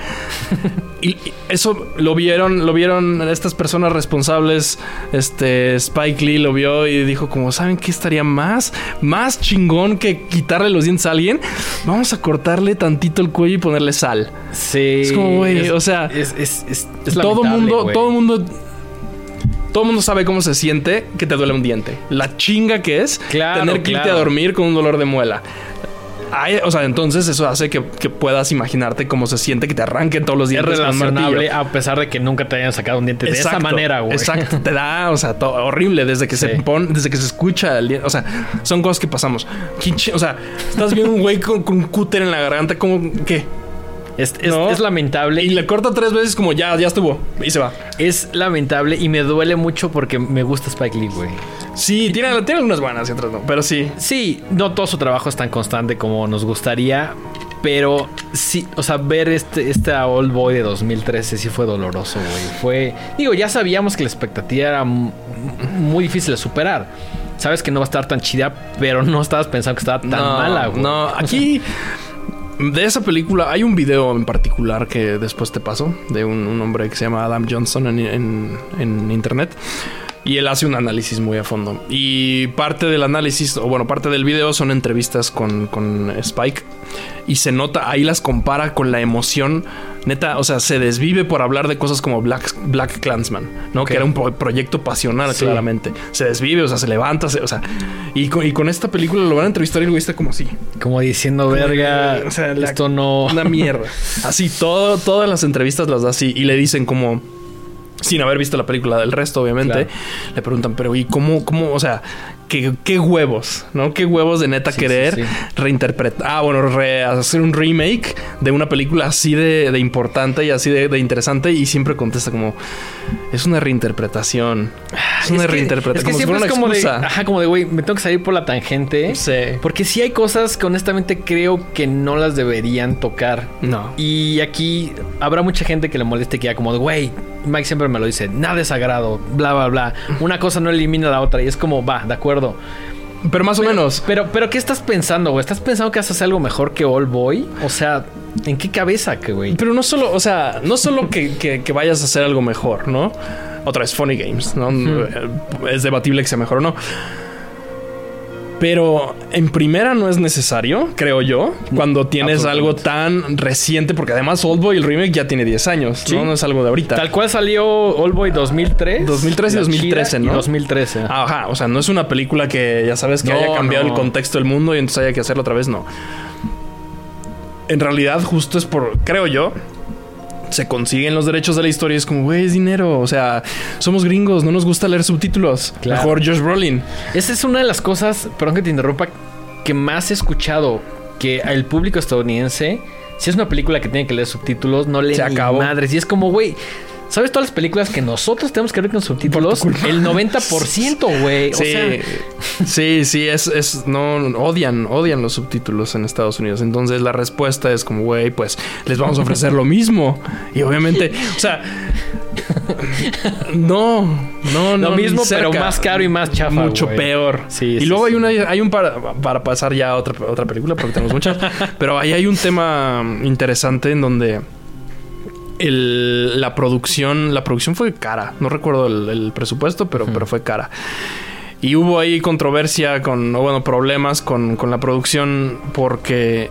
y, eso lo vieron, lo vieron estas personas responsables. Este Spike Lee lo vio y dijo como, ¿saben qué estaría más, más chingón que quitarle los dientes a alguien? Vamos a cortarle tantito el cuello y ponerle sal. Sí. Es como, güey, o sea, es, es, es, es todo mundo, güey. todo mundo, todo mundo sabe cómo se siente que te duele un diente. La chinga que es Claro, tener que irte a dormir con un dolor de muela. O sea, entonces eso hace que, que puedas imaginarte cómo se siente que te arranquen todos los Es dientes un relacionable a pesar de que nunca te hayan sacado un diente de esa manera, güey. Exacto, te da, o sea, to- horrible desde que Sí. se pone, desde que se escucha el diente. O sea, son cosas que pasamos. ¿Quién chi- O sea, estás viendo un güey con, con un cúter en la garganta, como qué? Es, es- ¿No? es lamentable Y le corta tres veces como ya, ya estuvo. Y se va. Es lamentable y me duele mucho porque me gusta Spike Lee, güey. Sí, tiene, tiene algunas buenas y otras no, pero sí. Sí, no todo su trabajo es tan constante como nos gustaría, pero sí, o sea, ver este, este Old Boy de 2013 sí fue doloroso, güey. Fue, digo, ya sabíamos que la expectativa era muy difícil de superar. sabes que no va a estar tan chida, pero no estabas pensando que estaba tan mala, güey. No, aquí de esa película hay un video en particular que después te paso de un, hombre que se llama Adam Johnson en- en internet. Y él hace un análisis muy a fondo. Y parte del análisis, o bueno, parte del video son entrevistas con, con Spike. Y se nota, ahí las compara con la emoción. Neta, o sea, se desvive por hablar de cosas como Black, Black Clansman, ¿no? Que era un pro- proyecto pasional, Sí. claramente. Se desvive, o sea, se levanta, se- o sea. Y con, y con esta película lo van a entrevistar y el güey está como así. Como diciendo, verga, O sea, la- esto no... Una mierda. Así, todo, todas las entrevistas las da así. Y le dicen como. Sin haber visto la película del resto, obviamente. Claro. Le preguntan, pero ¿y cómo, cómo, o sea, qué, qué huevos, ¿no? Qué huevos de neta Sí, querer sí, sí. reinterpretar. Ah, bueno, re- hacer un remake de una película así de, de importante y así de, de interesante. Y siempre contesta como, es una reinterpretación. Es una Es que- reinterpretación. Es que como si siempre es como de, ajá, como de, güey, me tengo que salir por la tangente. Sí. Porque sí hay cosas que honestamente creo que no las deberían tocar. No. Y aquí habrá mucha gente que le moleste que ya como de, güey, Mike siempre me lo dice, nada es sagrado, bla, bla, bla. Una cosa no elimina la otra y es como, va, de acuerdo. Pero más o menos. Pero, pero, ¿qué estás pensando, güey? ¿Estás pensando que haces algo mejor que All Boy? O sea, ¿en qué cabeza, que güey? Pero no solo, o sea, no solo que, que- que vayas a hacer algo mejor, ¿no? Otra vez, Funny Games, ¿no? Es debatible que sea mejor o no. Pero en primera no es necesario, creo yo, cuando tienes algo tan reciente, porque además Oldboy, el remake, ya tiene 10 años, Sí. ¿no? No es algo de ahorita. Tal cual salió All Boy 2003. 2003 y La 2013, chida, y ¿no? 2013. Ajá, o sea, no es una película que ya sabes que No, haya cambiado no. el contexto del mundo y entonces haya que hacerlo otra vez, no. En realidad, justo es por, creo yo, se consiguen los derechos de la historia y es como, güey, es dinero. O sea, somos gringos, no nos gusta leer subtítulos. Claro. Mejor Josh Brolin. Esa es una de las cosas, perdón que te interrumpa, que más he escuchado que el público estadounidense, si es una película que tiene que leer subtítulos, no lee Se ni acabó. madres. Y es como, güey, ¿sabes todas las películas que nosotros tenemos que ver con subtítulos? El 90%, güey. O Sí, sea, sí, sí, es, es, no, odian, odian los subtítulos en Estados Unidos. Entonces la respuesta es como, güey, pues les vamos a ofrecer lo mismo. Y obviamente, o sea, no, no, no. lo mismo, pero más caro y más chafa. Mucho peor. Sí, y luego sí. hay una, hay un para, para pasar ya a otra, otra película, porque tenemos muchas. pero ahí hay un tema interesante en donde el- la producción, la producción fue cara. No recuerdo el, el presupuesto, pero, pero fue cara. Y hubo ahí controversia con, o bueno, problemas con, con la producción porque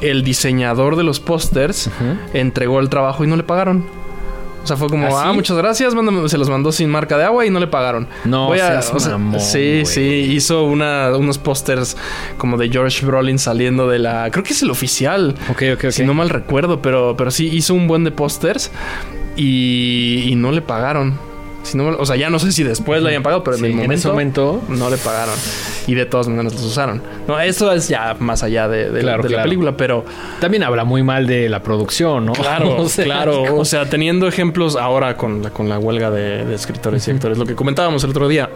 el diseñador de los pósters entregó el trabajo y no le pagaron. O sea, fue como, ¿Ah, ah, muchas gracias, mándame- se los mandó sin marca de agua y no le pagaron. No, seas o sea, mamón, sí, sí, hizo una, unos pósters como de George Brolin saliendo de la, creo que es el oficial, Ok, ok, ok. si no mal recuerdo, pero, pero sí hizo un buen de pósters y, y no le pagaron. Si no, o sea, ya no sé si después le hayan pagado, pero Sí, en el momento, en ese momento. no le pagaron. Y de todas maneras los usaron. No, eso es ya más allá de, de- Claro, de la película, pero También habla muy mal de la producción, ¿no? Claro, O sea, claro. O sea, teniendo ejemplos ahora con la, con la huelga de, de escritores y actores, lo que comentábamos el otro día,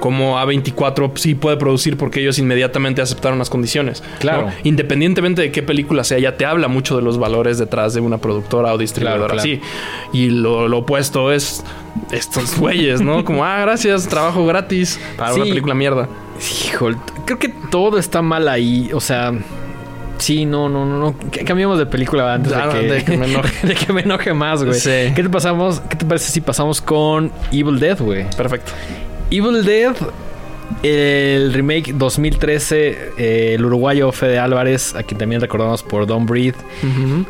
como A24 sí puede producir porque ellos inmediatamente aceptaron las condiciones. Claro. ¿no? Independientemente de qué película sea, ya te habla mucho de los valores detrás de una productora o distribuidora. Claro, claro. Sí. Y lo, lo opuesto es estos güeyes, ¿no? Como, ah, gracias, trabajo gratis para Sí. una película mierda. Híjole, creo que todo está mal ahí. O sea, sí, no, no, no, no. C- Cambiemos de película antes Ah, de, que, de que me enoje. de que me enoje más, güey. Sí. ¿Qué te pasamos? ¿Qué te parece si pasamos con Evil Dead, güey? Perfecto. Evil Dead, el remake 2013, eh, el uruguayo Fede Álvarez, a quien también recordamos por Don't Breathe.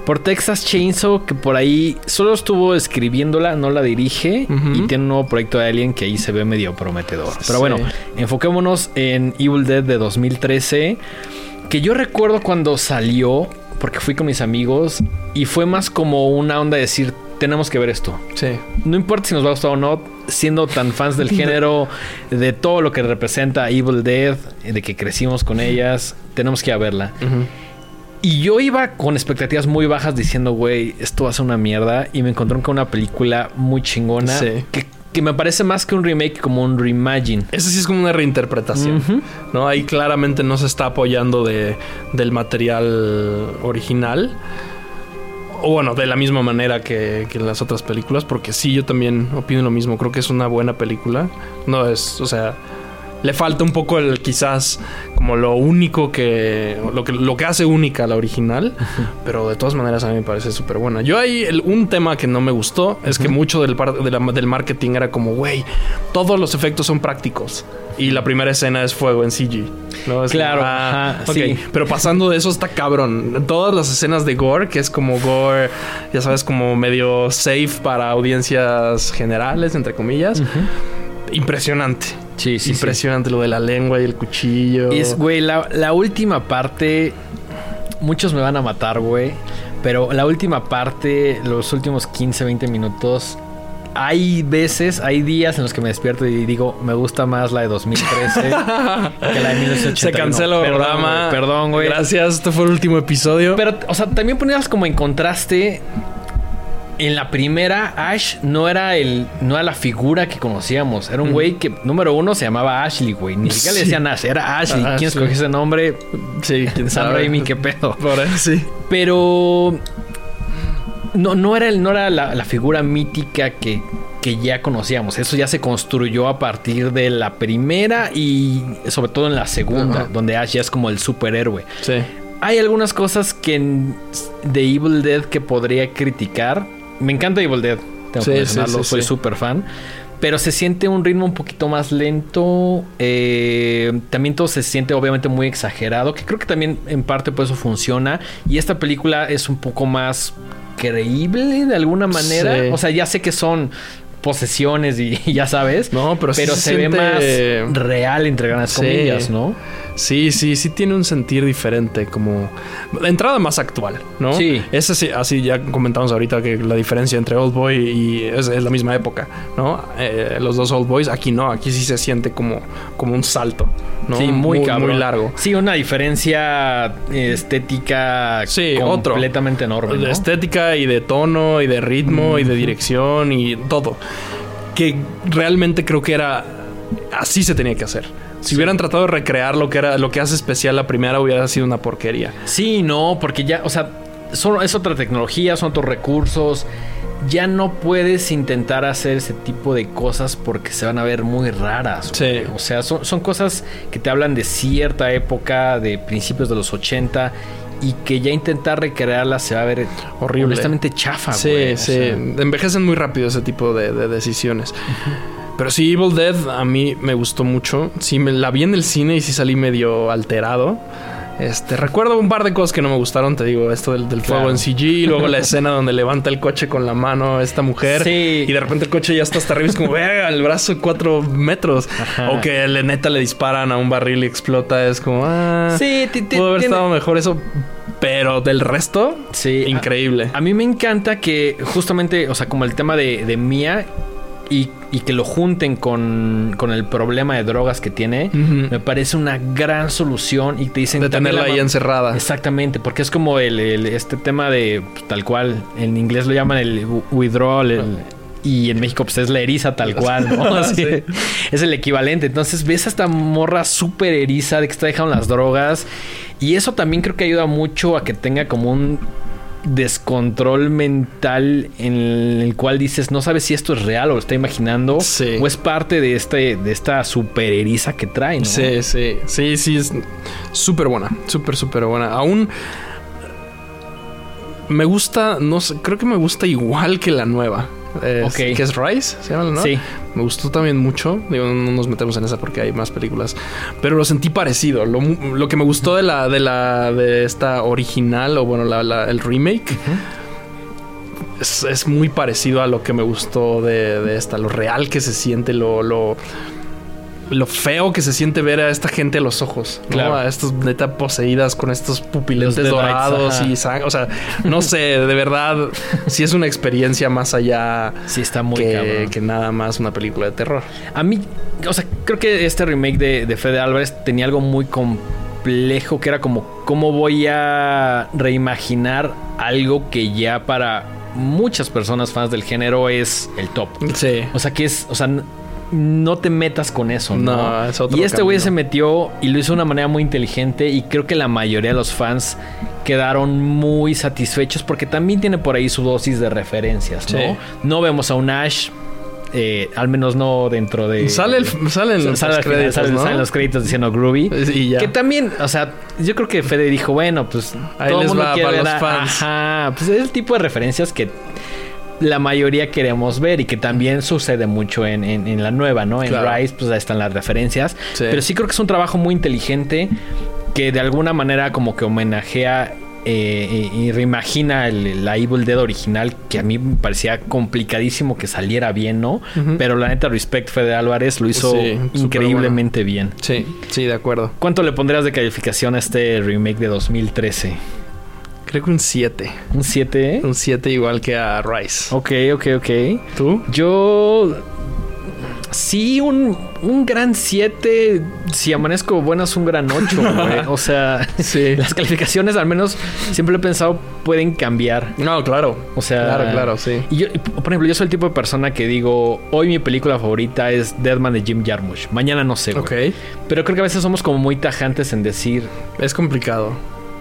Por Texas Chainsaw, que por ahí solo estuvo escribiéndola, no la dirige. Y tiene un nuevo proyecto de Alien que ahí se ve medio prometedor. Pero Sí. bueno, enfoquémonos en Evil Dead de 2013. Que yo recuerdo cuando salió, porque fui con mis amigos, y fue más como una onda de decir, tenemos que ver esto. Sí. No importa si nos va a gustar o no, siendo tan fans del género, de todo lo que representa Evil Dead, de que crecimos con ellas, tenemos que ir a verla. Y yo iba con expectativas muy bajas diciendo, güey, esto va a ser una mierda. Y me encontré con una película muy chingona. Sí. Que, que me parece más que un remake, como un reimagine. Ese sí es como una reinterpretación. ¿no? Ahí claramente no se está apoyando de, del material original. O bueno, de la misma manera que, que las otras películas, porque sí, yo también opino lo mismo. Creo que es una buena película. No es, o sea, Le falta un poco el quizás como lo único que lo que lo que hace única la original, pero de todas maneras a mí me parece súper buena. Yo hay un tema que no me gustó es que mucho del del marketing era como, güey, todos los efectos son prácticos y la primera escena es fuego en CG. ¿no? claro, ah, sí. Pero pasando de eso está cabrón. Todas las escenas de gore, que es como gore, ya sabes, como medio safe para audiencias generales, entre comillas. Impresionante. Sí, sí. Impresionante lo de la lengua y el cuchillo. Es, güey, la, la última parte. Muchos me van a matar, güey. Pero la última parte, los últimos 15, 20 minutos, hay veces, hay días en los que me despierto y digo, me gusta más la de 2013 que la de 1981. Se cancela el programa. Perdón, güey. Gracias, este fue el último episodio. Pero, o sea, también ponías como en contraste. En la primera, Ash no era el, no era la figura que conocíamos. Era un güey que, número uno, se llamaba Ashley, güey. Ni siquiera le decían Ash, era Ashley. ¿Quién escogió ese nombre? Sí, quién sabe. Sam Raimi, qué pedo. Por eso, sí. Pero no, no era, no era la, figura mítica que, que, ya conocíamos. Eso ya se construyó a partir de la primera y sobre todo en la segunda, donde Ash ya es como el superhéroe. Sí. Hay algunas cosas que de Evil Dead que podría criticar. Me encanta Evil Dead, tengo que mencionarlo, soy súper fan. Pero se siente un ritmo un poquito más lento. Eh, también todo se siente obviamente muy exagerado. Que creo que también en parte por eso funciona. Y esta película es un poco más creíble de alguna manera. O sea, ya sé que son posesiones y, ya sabes. No, pero, pero se ve más real, entre grandes comillas, ¿no? Sí, sí, sí tiene un sentir diferente, como la entrada más actual, ¿no? Sí. Es así, así ya comentamos ahorita que la diferencia entre Old Boy y es, la misma época, ¿no? Eh, los dos Old Boys, aquí no, aquí sí se siente como, como un salto, ¿no? Sí, muy, muy, largo. Sí, una diferencia estética sí, completamente enorme. De estética y de tono y de ritmo y de dirección y todo. Que realmente creo que era así se tenía que hacer. Si hubieran tratado de recrear lo que era lo que hace especial la primera, hubiera sido una porquería. Sí, no, porque ya, o sea, es otra tecnología, son otros recursos. Ya no puedes intentar hacer ese tipo de cosas porque se van a ver muy raras. Sí. O sea, son, cosas que te hablan de cierta época, de principios de los 80 y que ya intentar recrearlas se va a ver horrible. Honestamente chafa, sí, Sí, Envejecen muy rápido ese tipo de, decisiones. Pero sí, Evil Dead a mí me gustó mucho. Sí, me la vi en el cine y sí salí medio alterado. Este, recuerdo un par de cosas que no me gustaron, te digo, esto del, fuego en CG, luego la escena donde levanta el coche con la mano esta mujer sí. y de repente el coche ya está hasta arriba, es como, vea, el brazo cuatro metros. O que le neta le disparan a un barril y explota, es como, ah, sí, pudo haber estado mejor eso. Pero del resto, sí, increíble. A, mí me encanta que justamente, o sea, como el tema de, de Mia y, que lo junten con, el problema de drogas que tiene, me parece una gran solución y te dicen... De tenerla ahí encerrada. Exactamente, porque es como el, este tema de pues, tal cual, en inglés lo llaman el withdrawal, y en México pues es la eriza tal cual, ¿no? Es el equivalente. Entonces ves a esta morra súper eriza de que está dejando las drogas y eso también creo que ayuda mucho a que tenga como un descontrol mental en el cual dices, no sabes si esto es real o lo está imaginando o es parte de este de esta que trae, ¿no? Sí, sí, sí, sí, es súper buena, súper, súper buena. Aún me gusta, no sé, creo que me gusta igual que la nueva. Que es Rise, ¿se llama, no? Sí. Me gustó también mucho. Digo, no nos metemos en esa porque hay más películas. Pero lo sentí parecido. Lo, que me gustó de la, de la, de esta original, o bueno, el remake. es, muy parecido a lo que me gustó de, esta. Lo real que se siente, lo, lo lo feo que se siente ver a esta gente a los ojos, claro. A estos neta poseídas con estos pupilentes dorados y sangre. O sea, no sé, de verdad, si es una experiencia más allá sí está muy que, que, nada más una película de terror. A mí, o sea, creo que este remake de, de Fede Álvarez tenía algo muy complejo que era como cómo voy a reimaginar algo que ya para muchas personas fans del género es el top. Sí. O sea, que es, o sea, no te metas con eso, ¿no? no es otro y este güey se metió y lo hizo de una manera muy inteligente y creo que la mayoría de los fans quedaron muy satisfechos porque también tiene por ahí su dosis de referencias, ¿no? No vemos a un Ash eh, al menos no dentro de... Sale el, salen los Sale créditos, sale- ¿no? salen los créditos diciendo Groovy. Y ya. Que también, o sea, yo creo que Fede dijo, bueno, pues Ahí todo les mundo va quiere para ver los fans. Ajá, pues es el tipo de referencias que la mayoría queremos ver y que también sucede mucho en, en- en la nueva, ¿no? En Claro. Rise, pues ahí están las referencias. Sí. Pero sí creo que es un trabajo muy inteligente que de alguna manera como que homenajea eh, y, y reimagina el- la Evil Dead original, que a mí me parecía complicadísimo que saliera bien, ¿no? Pero la neta, Respect Fede Álvarez lo hizo Sí, increíblemente bien. Sí, sí, de acuerdo. ¿Cuánto le pondrías de calificación a este remake de 2013? Creo que un 7. ¿Un 7? Un 7 igual que a Rice. Ok, ok, ok. ¿Tú? Yo... Sí, un, un gran 7. Si amanezco buenas, un gran 8, güey. O sea, Sí. las calificaciones al menos siempre he pensado pueden cambiar. No, claro. O sea, Claro, claro, sí. Y yo, y, por ejemplo, yo soy el tipo de persona que digo, hoy mi película favorita es Deadman de Jim Jarmusch. Mañana no sé, güey. Ok. Pero creo que a veces somos como muy tajantes en decir, Es complicado.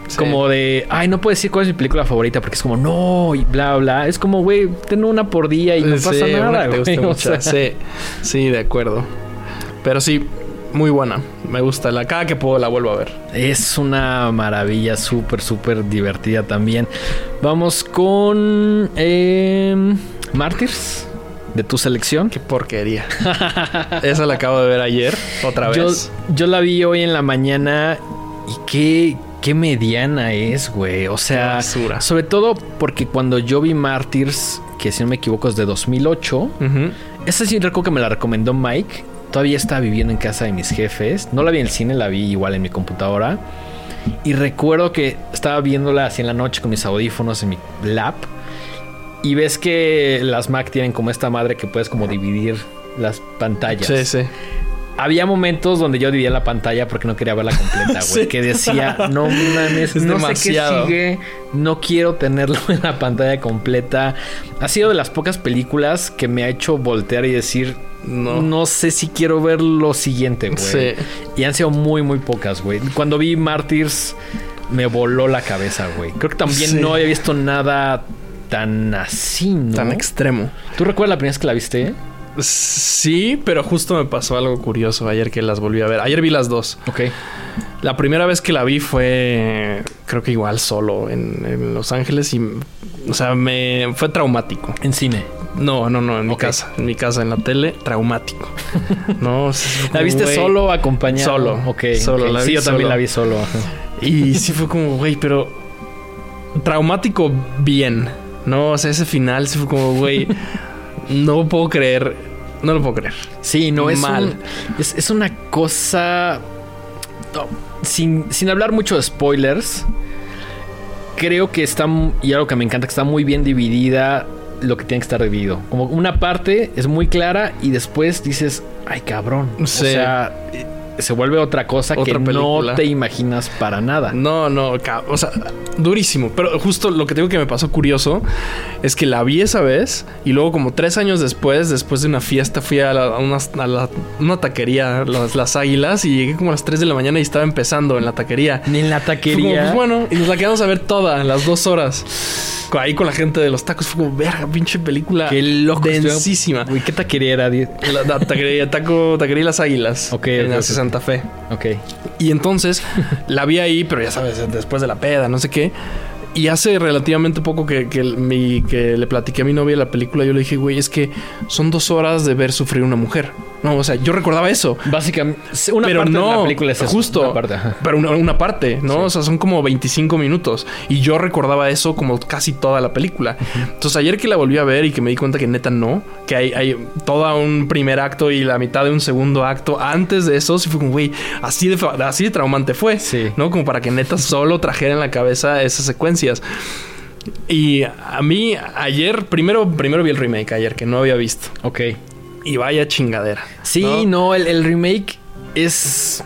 Sí. como de, ay, no puedo decir cuál es mi película favorita porque es como, no, y bla, bla. Es como, güey, ten una por día y no Sí, pasa nada, te O sea, Sí, sí, de acuerdo. Pero sí, muy buena. Me gusta. La cada que puedo la vuelvo a ver. Es una maravilla, súper, súper divertida también. Vamos con eh, Martyrs, de tu selección. Qué porquería. Esa la acabo de ver ayer, otra Yo, vez. yo la vi hoy en la mañana y qué, qué mediana es, güey. O sea, basura. sobre todo porque cuando yo vi Martyrs, que si no me equivoco es de 2008, Ujú. esa sí recuerdo que me la recomendó Mike. Todavía estaba viviendo en casa de mis jefes. No la vi en el cine, la vi igual en mi computadora. Y recuerdo que estaba viéndola así en la noche con mis audífonos en mi lap. Y ves que las Mac tienen como esta madre que puedes como dividir las pantallas. Sí, sí. Había momentos donde yo dividía la pantalla porque no quería verla completa, güey. Sí. Que decía, no mames, Es no demasiado. sé qué sigue, no quiero tenerlo en la pantalla completa. Ha sido de las pocas películas que me ha hecho voltear y decir, No. no, sé si quiero ver lo siguiente, güey. Sí. Y han sido muy, muy pocas, güey. Cuando vi Martyrs, me voló la cabeza, güey. Creo que también Sí. no había visto nada tan así, ¿no? Tan extremo. ¿Tú recuerdas la primera vez que la viste? Sí, pero justo me pasó algo curioso ayer que las volví a ver. Ayer vi las dos. Ok. La primera vez que la vi fue, creo que igual solo en, en Los Ángeles y, o sea, me fue traumático. En cine. No, no, no, en mi casa, en mi casa, en la tele, traumático. No, ¿La viste güey. solo o acompañado? Solo. Ok. Solo, la sí, vi yo también la vi solo. ajá. Y sí fue como, güey, pero traumático bien, ¿no? O sea, ese final sí fue como, güey, no puedo creer, no lo puedo creer. Sí, no es Mal. un- es, es una cosa. no, sin, sin hablar mucho de spoilers. Creo que está. Y algo que me encanta, que está muy bien dividida lo que tiene que estar dividido. Como una parte es muy clara y después dices, ay cabrón. Sí. O sea, se vuelve otra cosa Otra que película. no te imaginas para nada. No, no, o sea, durísimo. Pero justo lo que tengo que me pasó curioso es que la vi esa vez y luego como tres años después, después de una fiesta, fui a, la- a una, a la- una taquería, las, las águilas, y llegué como a las 3 de la mañana y estaba empezando en la taquería. Ni en la como, taquería. pues bueno, y nos la quedamos a ver toda, en las dos horas. Ahí con la gente de los tacos, fue como, verga, pinche película. Qué loco. Densísima. Uy, ¿qué taquería era? La, la taquería, taco, taquería Las Águilas. Ok, En la. Santa Fe. Ok. Y entonces la vi ahí, pero ya sabes, después de la peda, no sé qué. Y hace relativamente poco que, que, el- mi, que le platiqué a mi novia la película, yo le dije, güey, es que son dos horas de ver sufrir una mujer. No, o sea, yo recordaba eso. Básicamente, una pero parte no, de la película es eso, justo, una parte, pero una, una parte, ¿no? Sí. O sea, son como 25 minutos. Y yo recordaba eso como casi toda la película. Entonces, ayer que la volví a ver y que me di cuenta que neta no, que hay, hay todo un primer acto y la mitad de un segundo acto antes de eso, sí fue como, güey, así de, así de traumante fue, Sí. ¿no? Como para que neta solo trajera en la cabeza esas Y a mí, ayer, primero, primero vi el remake ayer, que no había visto. Ok. Y vaya chingadera. Sí, ¿no? no, el, el remake es,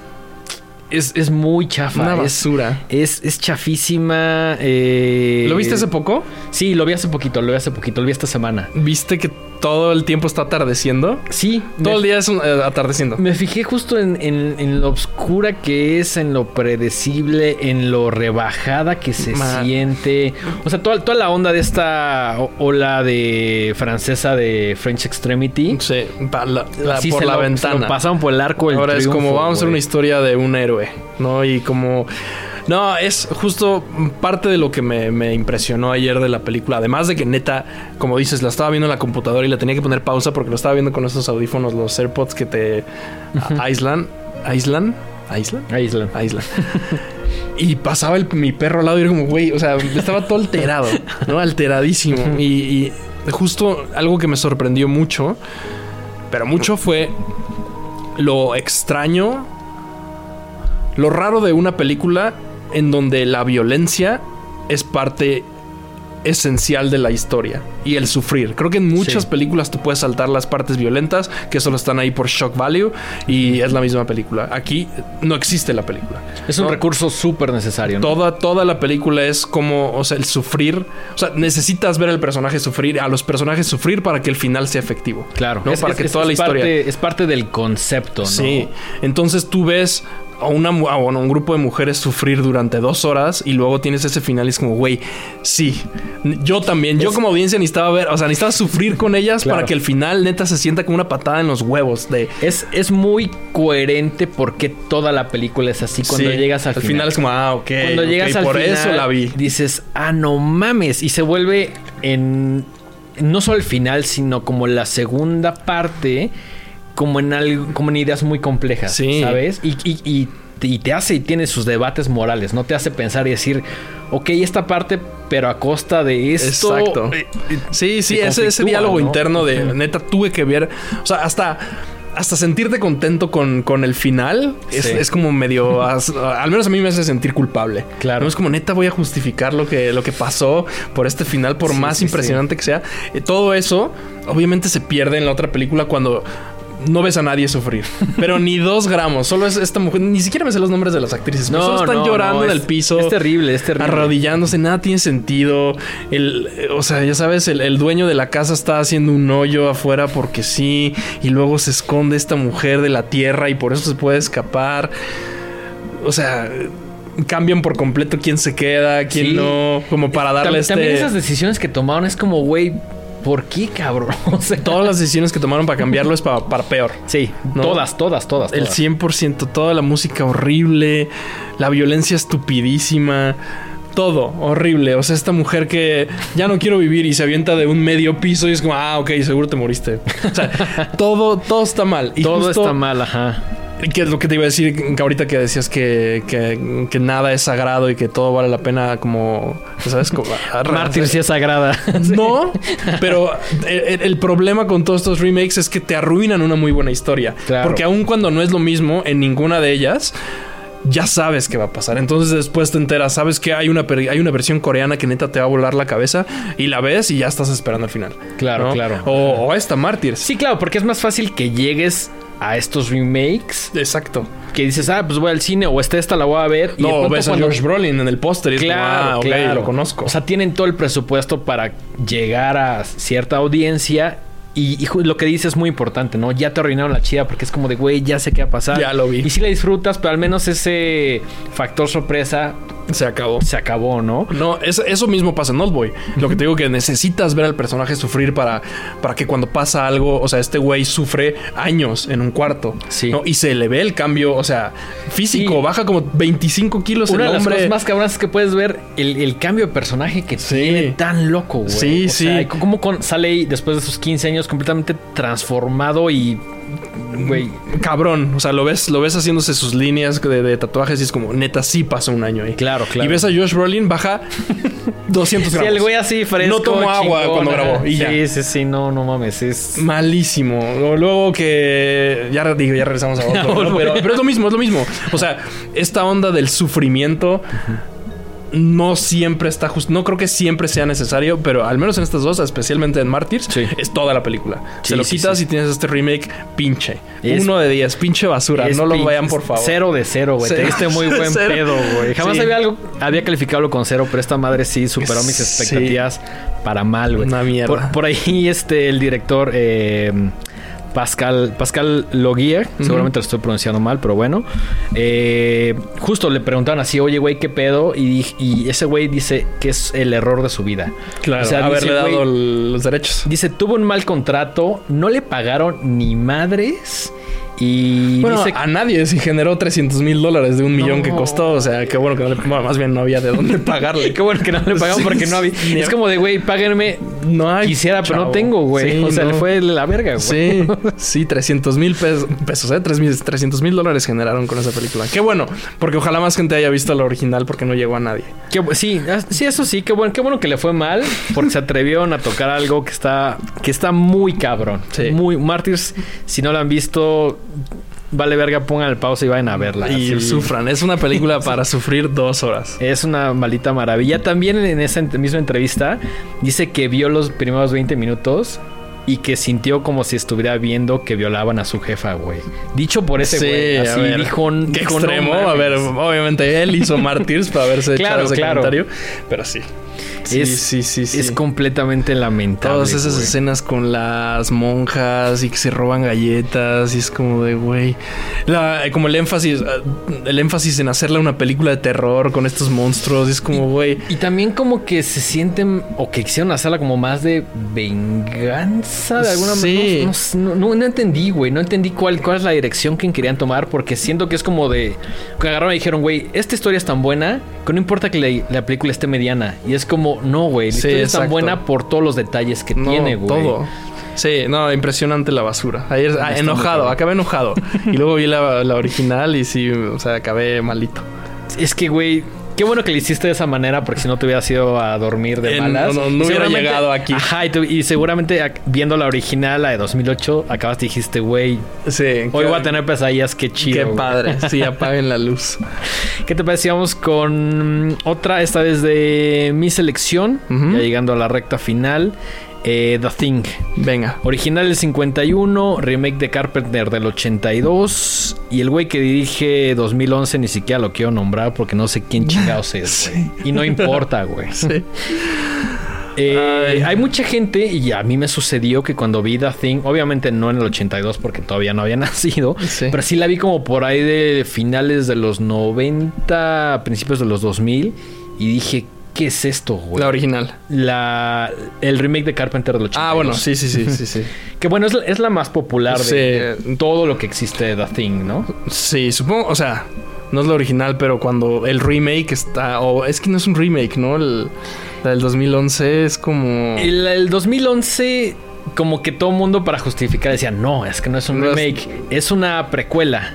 es. Es muy chafa. Una es, basura. es, es chafísima. eh, ¿Lo viste hace poco? Sí, lo vi hace poquito, lo vi hace poquito, lo vi esta semana. ¿Viste que todo el tiempo está atardeciendo. Sí. Todo el día es un- eh, atardeciendo. Me fijé justo en, en- en lo oscura que es, en lo predecible, en lo rebajada que se siente. O sea, toda, toda la onda de esta ola de francesa de French Extremity. Sí, la- la- por la lo- ventana. pasaron por el arco del Ahora es como vamos a hacer una historia de un héroe, ¿no? Y como... No, es justo parte de lo que me, me impresionó ayer de la película. Además de que neta, como dices, la estaba viendo en la computadora y la tenía que poner pausa porque lo estaba viendo con esos audífonos, los AirPods que te aíslan. ¿Aíslan? ¿Aíslan? Island. Aíslan. Y pasaba el- mi perro al lado y era como, güey, o sea, estaba todo alterado, ¿no? Alteradísimo. Y, y justo algo que me sorprendió mucho, pero mucho fue lo extraño, lo raro de una película en donde la violencia es parte esencial de la historia y el sufrir. Creo que en muchas Sí. películas tú puedes saltar las partes violentas que solo están ahí por shock value y es la misma película. Aquí no existe la película. Es un No, recurso súper necesario. ¿no? Toda, toda la película es como, o sea, el sufrir. O sea, necesitas ver al personaje sufrir, a los personajes sufrir para que el final sea efectivo. Claro. ¿no? Es, para es- que es- toda la es historia. parte- es parte del concepto, ¿no? Sí. Entonces tú ves a, una, a bueno, un grupo de mujeres sufrir durante dos horas y luego tienes ese final y es como, güey, sí. Yo también, yo como audiencia necesitaba ver, o sea, necesitaba sufrir con ellas Claro. para que el final neta se sienta como una patada en los huevos de... Es, es muy coherente porque toda la película es así. Cuando Sí. llegas al, al final. es como, ah, ok. Cuando llegas al por final, eso la vi. dices, ah, no mames. Y se vuelve en. No solo el final, sino como la segunda parte, como en algo, como en ideas muy complejas. Sí. ¿Sabes? Y, y- y- y te hace y tiene sus debates morales, ¿no? Te hace pensar y decir, ok, esta parte, pero a costa de esto. Exacto. eh, Sí, sí, se ese, ese diálogo ¿no? interno de neta tuve que ver. O sea, hasta. Hasta sentirte contento con, con el final es, como medio. as- al menos a mí me hace sentir culpable. Claro. No es como neta voy a justificar lo que, lo que pasó por este final, por Sí, más sí, impresionante que sea. Eh, todo eso, obviamente, se pierde en la otra película cuando. No ves a nadie sufrir. Pero ni dos gramos. Solo es esta mujer. Ni siquiera me sé los nombres de las actrices. pero solo están no, llorando no, en el piso Es terrible, es terrible. arrodillándose, nada tiene sentido. El, o sea, ya sabes, el, el dueño de la casa está haciendo un hoyo afuera porque sí, y luego se esconde esta mujer de la tierra y por eso se puede escapar. O sea, cambian por completo quién se queda, quién Sí. no, como para darle Tam- este... También esas decisiones que tomaron es como, güey, ¿por qué, cabrón? O sea, Todas las decisiones que tomaron para cambiarlo es para, para peor. Sí, ¿no? todas, todas, todas. El todas. 100%, toda la música horrible, la violencia estupidísima, todo horrible. O sea, esta mujer que ya no quiero vivir y se avienta de un medio piso y es como, ah, ok, seguro te moriste. O sea, todo, todo está mal. Y Todo justo- está mal, ajá. Que es lo que te iba a decir que ahorita que decías que, que, que nada es sagrado y que todo vale la pena como, ¿sabes? Como, Mártir sí es sagrada. no, pero el, el problema con todos estos remakes es que te arruinan una muy buena historia. Claro. Porque aun cuando no es lo mismo en ninguna de ellas, ya sabes qué va a pasar. Entonces después te enteras, sabes que hay una, hay una versión coreana que neta te va a volar la cabeza y la ves y ya estás esperando al final. Claro, ¿no? claro. O, o esta Mártires. Sí, claro, porque es más fácil que llegues a estos remakes Exacto. que dices, ah, pues voy al cine o esta, esta la voy a ver. y No, pronto ves a George Brolin en el póster y es como, Claro, ah, claro. lo conozco. O sea, tienen todo el presupuesto para llegar a cierta audiencia. Y, lo que dices es muy importante, ¿no? Ya te arruinaron la chida porque es como de, güey, ya sé qué va a pasar. Ya lo vi. Y si la disfrutas, pero al menos ese factor sorpresa se acabó. se acabó, ¿no? No, es- eso mismo pasa en Oldboy. Lo que te digo que necesitas ver al personaje sufrir para, para que cuando pasa algo, o sea, este güey sufre años en un cuarto. Sí. ¿no? Y se le ve el cambio, o sea, físico, Sí. baja como 25 kilos Una el de las hombre. cosas más cabronas es que puedes ver el, el cambio de personaje que Sí. tiene tan loco, güey. Sí, O sí. sea, cómo con- sale ahí después de sus 15 años completamente transformado y. Güey. Cabrón, o sea, lo ves, lo ves haciéndose sus líneas de, de tatuajes y es como, neta, sí pasó un año ahí. Claro, claro. Y ves a Josh Brolin, baja 200 Sí, gramos. el güey así fresco. No tomó agua cuando grabó, y sí, ya. sí, sí, no, no mames. Es. Malísimo. Luego que. Ya digo, ya regresamos a otro. ¿no? pero, pero es lo mismo, es lo mismo. O sea, esta onda del sufrimiento. No siempre está justo. No creo que siempre sea necesario, pero al menos en estas dos, especialmente en Martyrs, Sí. es toda la película. Sí, Se lo sí, quitas y tienes este remake, pinche. Es- Uno de diez, pinche basura. No lo vayan, por favor. Cero de cero, güey. Te diste muy buen cero. pedo, güey. Jamás había algo, había calificado con cero, pero esta madre sí superó mis expectativas para mal, güey. Una mierda. Por, por ahí, este, el director eh, Pascal, Pascal Logier, seguramente lo estoy pronunciando mal, pero bueno. eh, justo le preguntaron así, oye, güey, ¿qué pedo? Y, y ese güey dice que es el error de su vida. Claro, O sea, haberle dice, dado los derechos. Dice, tuvo un mal contrato, no le pagaron ni madres. Y Bueno, dice a nadie si generó 300 mil dólares de un millón que costó. O sea, qué bueno que no le... Bueno, más bien no había de dónde pagarle. Qué bueno que no le pagaron Sí, porque no había. Es como de, güey, páguenme. No hay. Quisiera, pero no tengo, güey. Sí, o sea, no. le fue la verga, güey. Sí, sí, 300 mil pesos, pesos, ¿eh? 300 mil dólares generaron con esa película. Qué bueno, porque ojalá más gente haya visto la original porque no llegó a nadie. Qué sí, ah, sí, eso sí, qué bueno, qué bueno que le fue mal porque se atrevieron a tocar algo que está, que está muy cabrón. Sí. Muy Martyrs, si no la han visto, vale verga, pongan el pausa y vayan a verla. Y Así. sufran. Es una película para sufrir dos horas. Es una maldita maravilla. También en esa misma entrevista dice que vio los primeros 20 minutos y que sintió como si estuviera viendo que violaban a su jefa, güey. Dicho por ese güey. a Así ver, dijo. Qué dijo, no extremo. a ver, obviamente él hizo Martyrs para haberse Claro, echado ese claro. comentario. Pero sí. Sí, Es- sí, sí, sí. Es completamente lamentable. Todas esas güey. escenas con las monjas y que se roban galletas y es como de güey. La- eh, Como el énfasis, eh, el énfasis en hacerle una película de terror con estos monstruos. y es como güey. Y también como que se sienten o que quisieron hacerla como más de venganza de alguna Sí. manera. No, no, no- no entendí, güey. No entendí cuál, cuál es la dirección que querían tomar porque siento que es como de... Que agarraron y dijeron, güey, esta historia es tan buena que no importa que la, la película esté mediana. Y es como, no, güey. Sí, es tan buena por todos los detalles que No, tiene, güey. todo. Sí, no, impresionante la basura. Ayer ah, enojado, acabé enojado. y luego vi la, la original y sí, o sea, acabé malito. Es que, güey... Qué bueno que le hiciste de esa manera porque si no te hubieras ido a dormir de Eh, malas. no, no, no hubiera llegado aquí. Ajá, y, seguramente viendo la original, la de 2008, acabaste y dijiste, güey, Sí. hoy qué- voy a tener pesadillas, qué chido. Qué güey". padre. Sí, apaguen la luz. ¿Qué te parece? Vamos con otra, esta vez de mi selección, ya llegando a la recta final. Eh, The Thing. Venga. Original del 51, remake de Carpenter del 82. Y el güey que dirige 2011 ni siquiera lo quiero nombrar porque no sé quién chingados es. Y no importa, güey. Sí. Eh, Ay. hay mucha gente, y a mí me sucedió que cuando vi The Thing, obviamente no en el 82 porque todavía no había nacido, Sí. pero sí la vi como por ahí de finales de los 90, principios de los 2000, y dije, ¿qué es esto, güey? La original. La, el remake de Carpenter del 82. Ah, bueno, sí, sí, sí, sí, sí. Que bueno, es, la- es la más popular de, Sí. de todo lo que existe de The Thing, ¿no? Sí, supongo, o sea, no es la original, pero cuando el remake está, o es que no es un remake, ¿no? El, la del 2011 es como... El, el 2011, como que todo mundo para justificar decía, no, es que no es un No es- remake, es una precuela.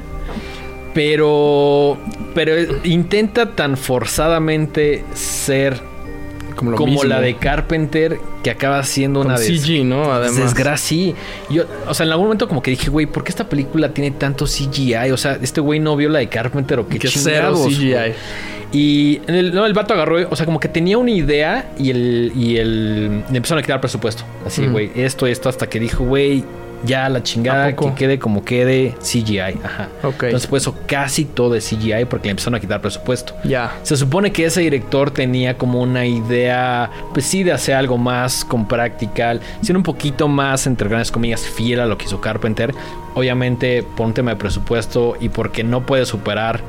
Pero, pero intenta tan forzadamente ser como la de Carpenter que acaba siendo una des- CG, ¿no? Además. desgracia. Yo, o sea, en algún momento como que dije, güey, ¿por qué esta película tiene tanto CGI? O sea, este güey no vio la de Carpenter o qué Que cero chingados. CGI. güey. Y el, no, el vato agarró, o sea, como que tenía una idea y el, y el le empezaron a quitar presupuesto. Así, güey, esto, esto, hasta que dijo, güey, ya la chingada, que quede como quede CGI. Ajá. Ok. Entonces, por eso casi todo es CGI porque le empezaron a quitar presupuesto. Ya. Se supone que ese director tenía como una idea, pues sí, de hacer algo más con practical, siendo un poquito más, entre grandes comillas, fiel a lo que hizo Carpenter. Obviamente, por un tema de presupuesto y porque no puede superar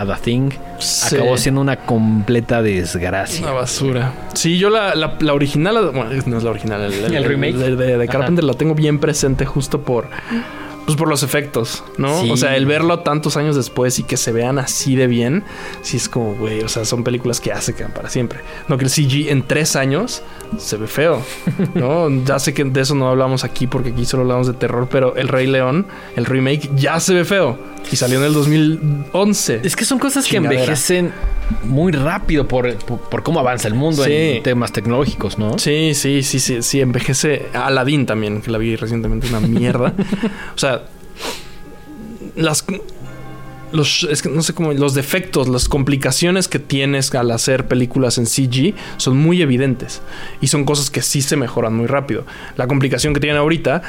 a The Thing, Sí. acabó siendo una completa desgracia. Una basura. Sí, yo la, la, la original, bueno, no es la original, el, ¿El remake? de, de-. Carpenter la tengo bien presente justo por, pues por los efectos, ¿no? Sí. O sea, el verlo tantos años después y que se vean así de bien, sí es como, güey, o sea, son películas que ya se quedan para siempre. No que el CG en tres años se ve feo, ¿no? ya sé que de eso no hablamos aquí porque aquí solo hablamos de terror, pero El Rey León, el remake, ya se ve feo y salió en el 2011. Es que son cosas Chingadera. que envejecen muy rápido por, por, por cómo avanza el mundo Sí. en temas tecnológicos, ¿no? Sí, sí, sí, sí, sí, envejece. Aladdin también, que la vi recientemente, una mierda. o sea, las los, es que no sé cómo, los defectos, las complicaciones que tienes al hacer películas en CG son muy evidentes y son cosas que sí se mejoran muy rápido. La complicación que tienen ahorita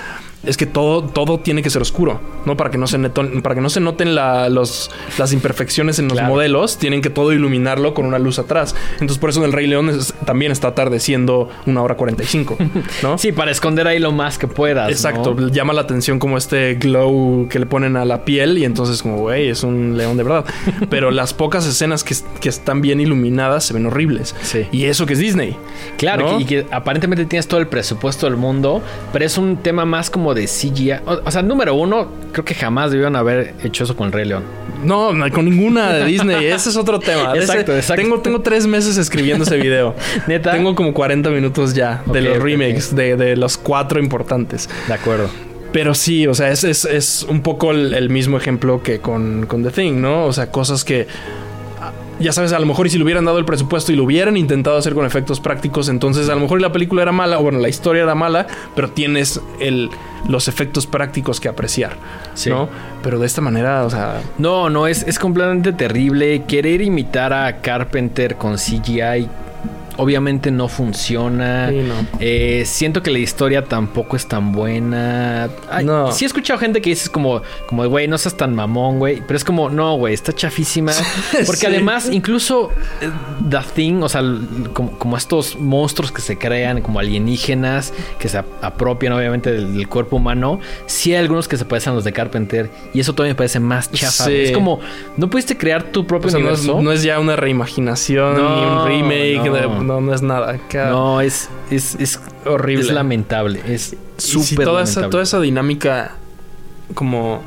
es que todo, todo tiene que ser oscuro, ¿no? Para que no se, neton- para que no se noten la- los, las imperfecciones en los Claro. modelos, tienen que todo iluminarlo con una luz atrás. Entonces, por eso en el Rey León es- también está atardeciendo una hora 45, ¿no? Sí, para esconder ahí lo más que puedas. Exacto, ¿no? llama la atención como este glow que le ponen a la piel y entonces como, güey, es un león de verdad. Pero las pocas escenas que, que están bien iluminadas se ven horribles. Sí. Y eso que es Disney. Claro, ¿no? y que aparentemente tienes todo el presupuesto del mundo, pero es un tema más como de CGI. O, o sea, número uno, creo que jamás debieron haber hecho eso con el Rey León. No, con ninguna de Disney. Ese es otro tema. Exacto, ese- exacto. Tengo, tengo tres meses escribiendo ese video. ¿Neta? Tengo como 40 minutos ya de los remakes, De, de los cuatro importantes. De acuerdo. Pero sí, o sea, es, es, es un poco el, el mismo ejemplo que con, con The Thing, ¿no? O sea, cosas que. Ya sabes, a lo mejor y si le hubieran dado el presupuesto y lo hubieran intentado hacer con efectos prácticos, entonces a lo mejor la película era mala, o bueno, la historia era mala, pero tienes el, los efectos prácticos que apreciar, Sí. ¿no? Pero de esta manera, o sea, No, no, es, es completamente terrible. Querer imitar a Carpenter con CGI obviamente no funciona. Sí, no. Eh, siento que la historia tampoco es tan buena. Ay, No. Sí he escuchado gente que dice como, como, güey, no seas tan mamón, güey. Pero es como, no, güey, está chafísima. Porque Sí. además, incluso eh, The Thing, o sea, como, como estos monstruos que se crean, como alienígenas, que se ap- apropian obviamente del, del cuerpo humano, sí hay algunos que se parecen a los de Carpenter. Y eso todavía me parece más chafa. Sí. Es como, no pudiste crear tu propio o sea, no, es, universo. no es ya una reimaginación No, ni un remake, no. de- no, no es nada. Acá- No, es, es, es Horrible. Es lamentable. Es Y si súper toda lamentable. esa, toda esa dinámica como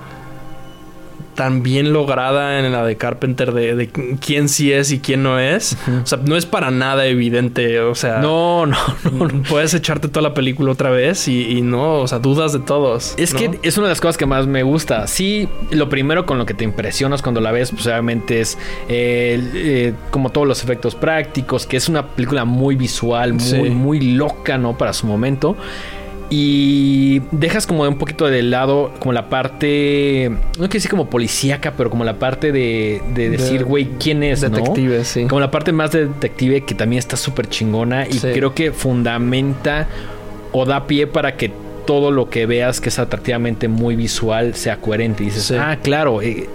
tan bien lograda en la de Carpenter de, de quién sí es y quién no es. O sea, no es para nada evidente. O sea, No, no, no. no. puedes echarte toda la película otra vez y, y no, o sea, dudas de todos. Es ¿no? que es una de las cosas que más me gusta. Sí, lo primero con lo que te impresionas cuando la ves, pues obviamente es eh, eh, como todos los efectos prácticos, que es una película muy visual, muy, Sí. muy loca, ¿no? Para su momento. Y dejas como un poquito de lado como la parte, no quiero decir como policíaca, pero como la parte de, de decir, De- güey, ¿quién es? ¿no? Detective, sí. Como la parte más de detective que también está súper chingona y Sí. creo que fundamenta o da pie para que todo lo que veas que es atractivamente muy visual sea coherente. Y dices, Sí. ah, claro, eh,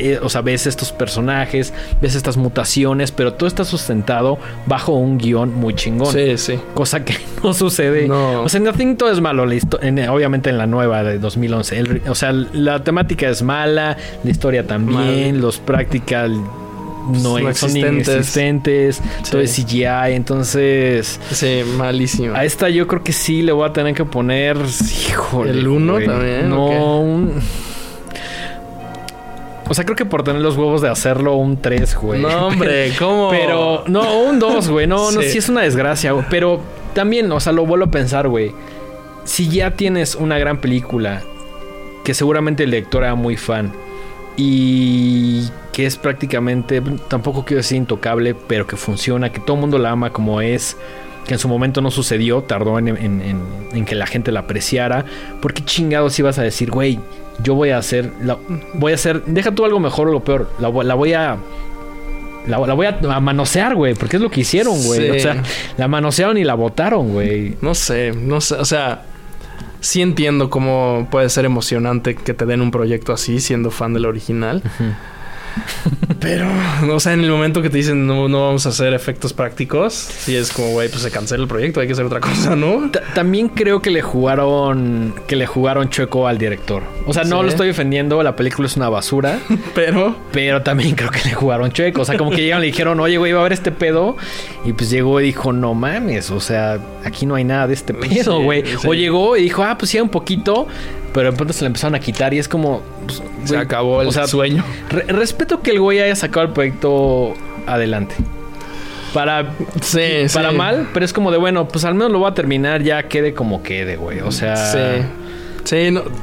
eh, o sea, ves estos personajes, ves estas mutaciones, pero todo está sustentado bajo un guion muy chingón. Sí, sí. Cosa que no sucede. No. O sea, en Nothing todo es malo. en- obviamente en la nueva de 2011. El- o sea, la temática es mala, la historia también, Mal. los practical no, No son existentes. inexistentes. Todo es Sí. CGI. Entonces, Sí, malísimo. a esta yo creo que sí le voy a tener que poner. Híjole. ¿El uno güey. también, No, un. O sea, creo que por tener los huevos de hacerlo un 3, güey. No, hombre, ¿cómo? Pero, no, un 2, güey. No, no, Sí. sí es una desgracia, güey. Pero también, o sea, lo vuelvo a pensar, güey. Si ya tienes una gran película que seguramente el lector era muy fan y que es prácticamente, tampoco quiero decir intocable, pero que funciona, que todo el mundo la ama como es, que en su momento no sucedió, tardó en, en- en- en que la gente la apreciara. ¿Por qué chingados ibas a decir, güey, yo voy a hacer, la- voy a hacer, deja tú algo mejor o lo peor, la, vo- la voy a... La, la voy a, a manosear, güey, porque es lo que hicieron, güey. Sí. O sea, la manosearon y la botaron, güey. No sé, no sé, o sea, sí entiendo cómo puede ser emocionante que te den un proyecto así siendo fan del original. Pero, o sea, en el momento que te dicen no, no vamos a hacer efectos prácticos, sí es como, güey, pues se cancela el proyecto, hay que hacer otra cosa, ¿no? Ta- También creo que le jugaron que le jugaron chueco al director. O sea, no Sí. lo estoy defendiendo, la película es una basura, Pero, pero también creo que le jugaron chueco. O sea, como que llegaron y le dijeron, oye, güey, va a haber este pedo. Y pues llegó y dijo, no mames, o sea, aquí no hay nada de este pedo, Sí, güey. sí. O llegó y dijo, ah, pues sí, un poquito. Pero de pronto se le empezaron a quitar y es como... pues, se acabó el o sea, sueño. re- respeto que el güey haya sacado el proyecto adelante. Para Sí, para sí. mal, pero es como de bueno, pues al menos lo voy a terminar, ya quede como quede, güey. O sea, Sí. Sí, no.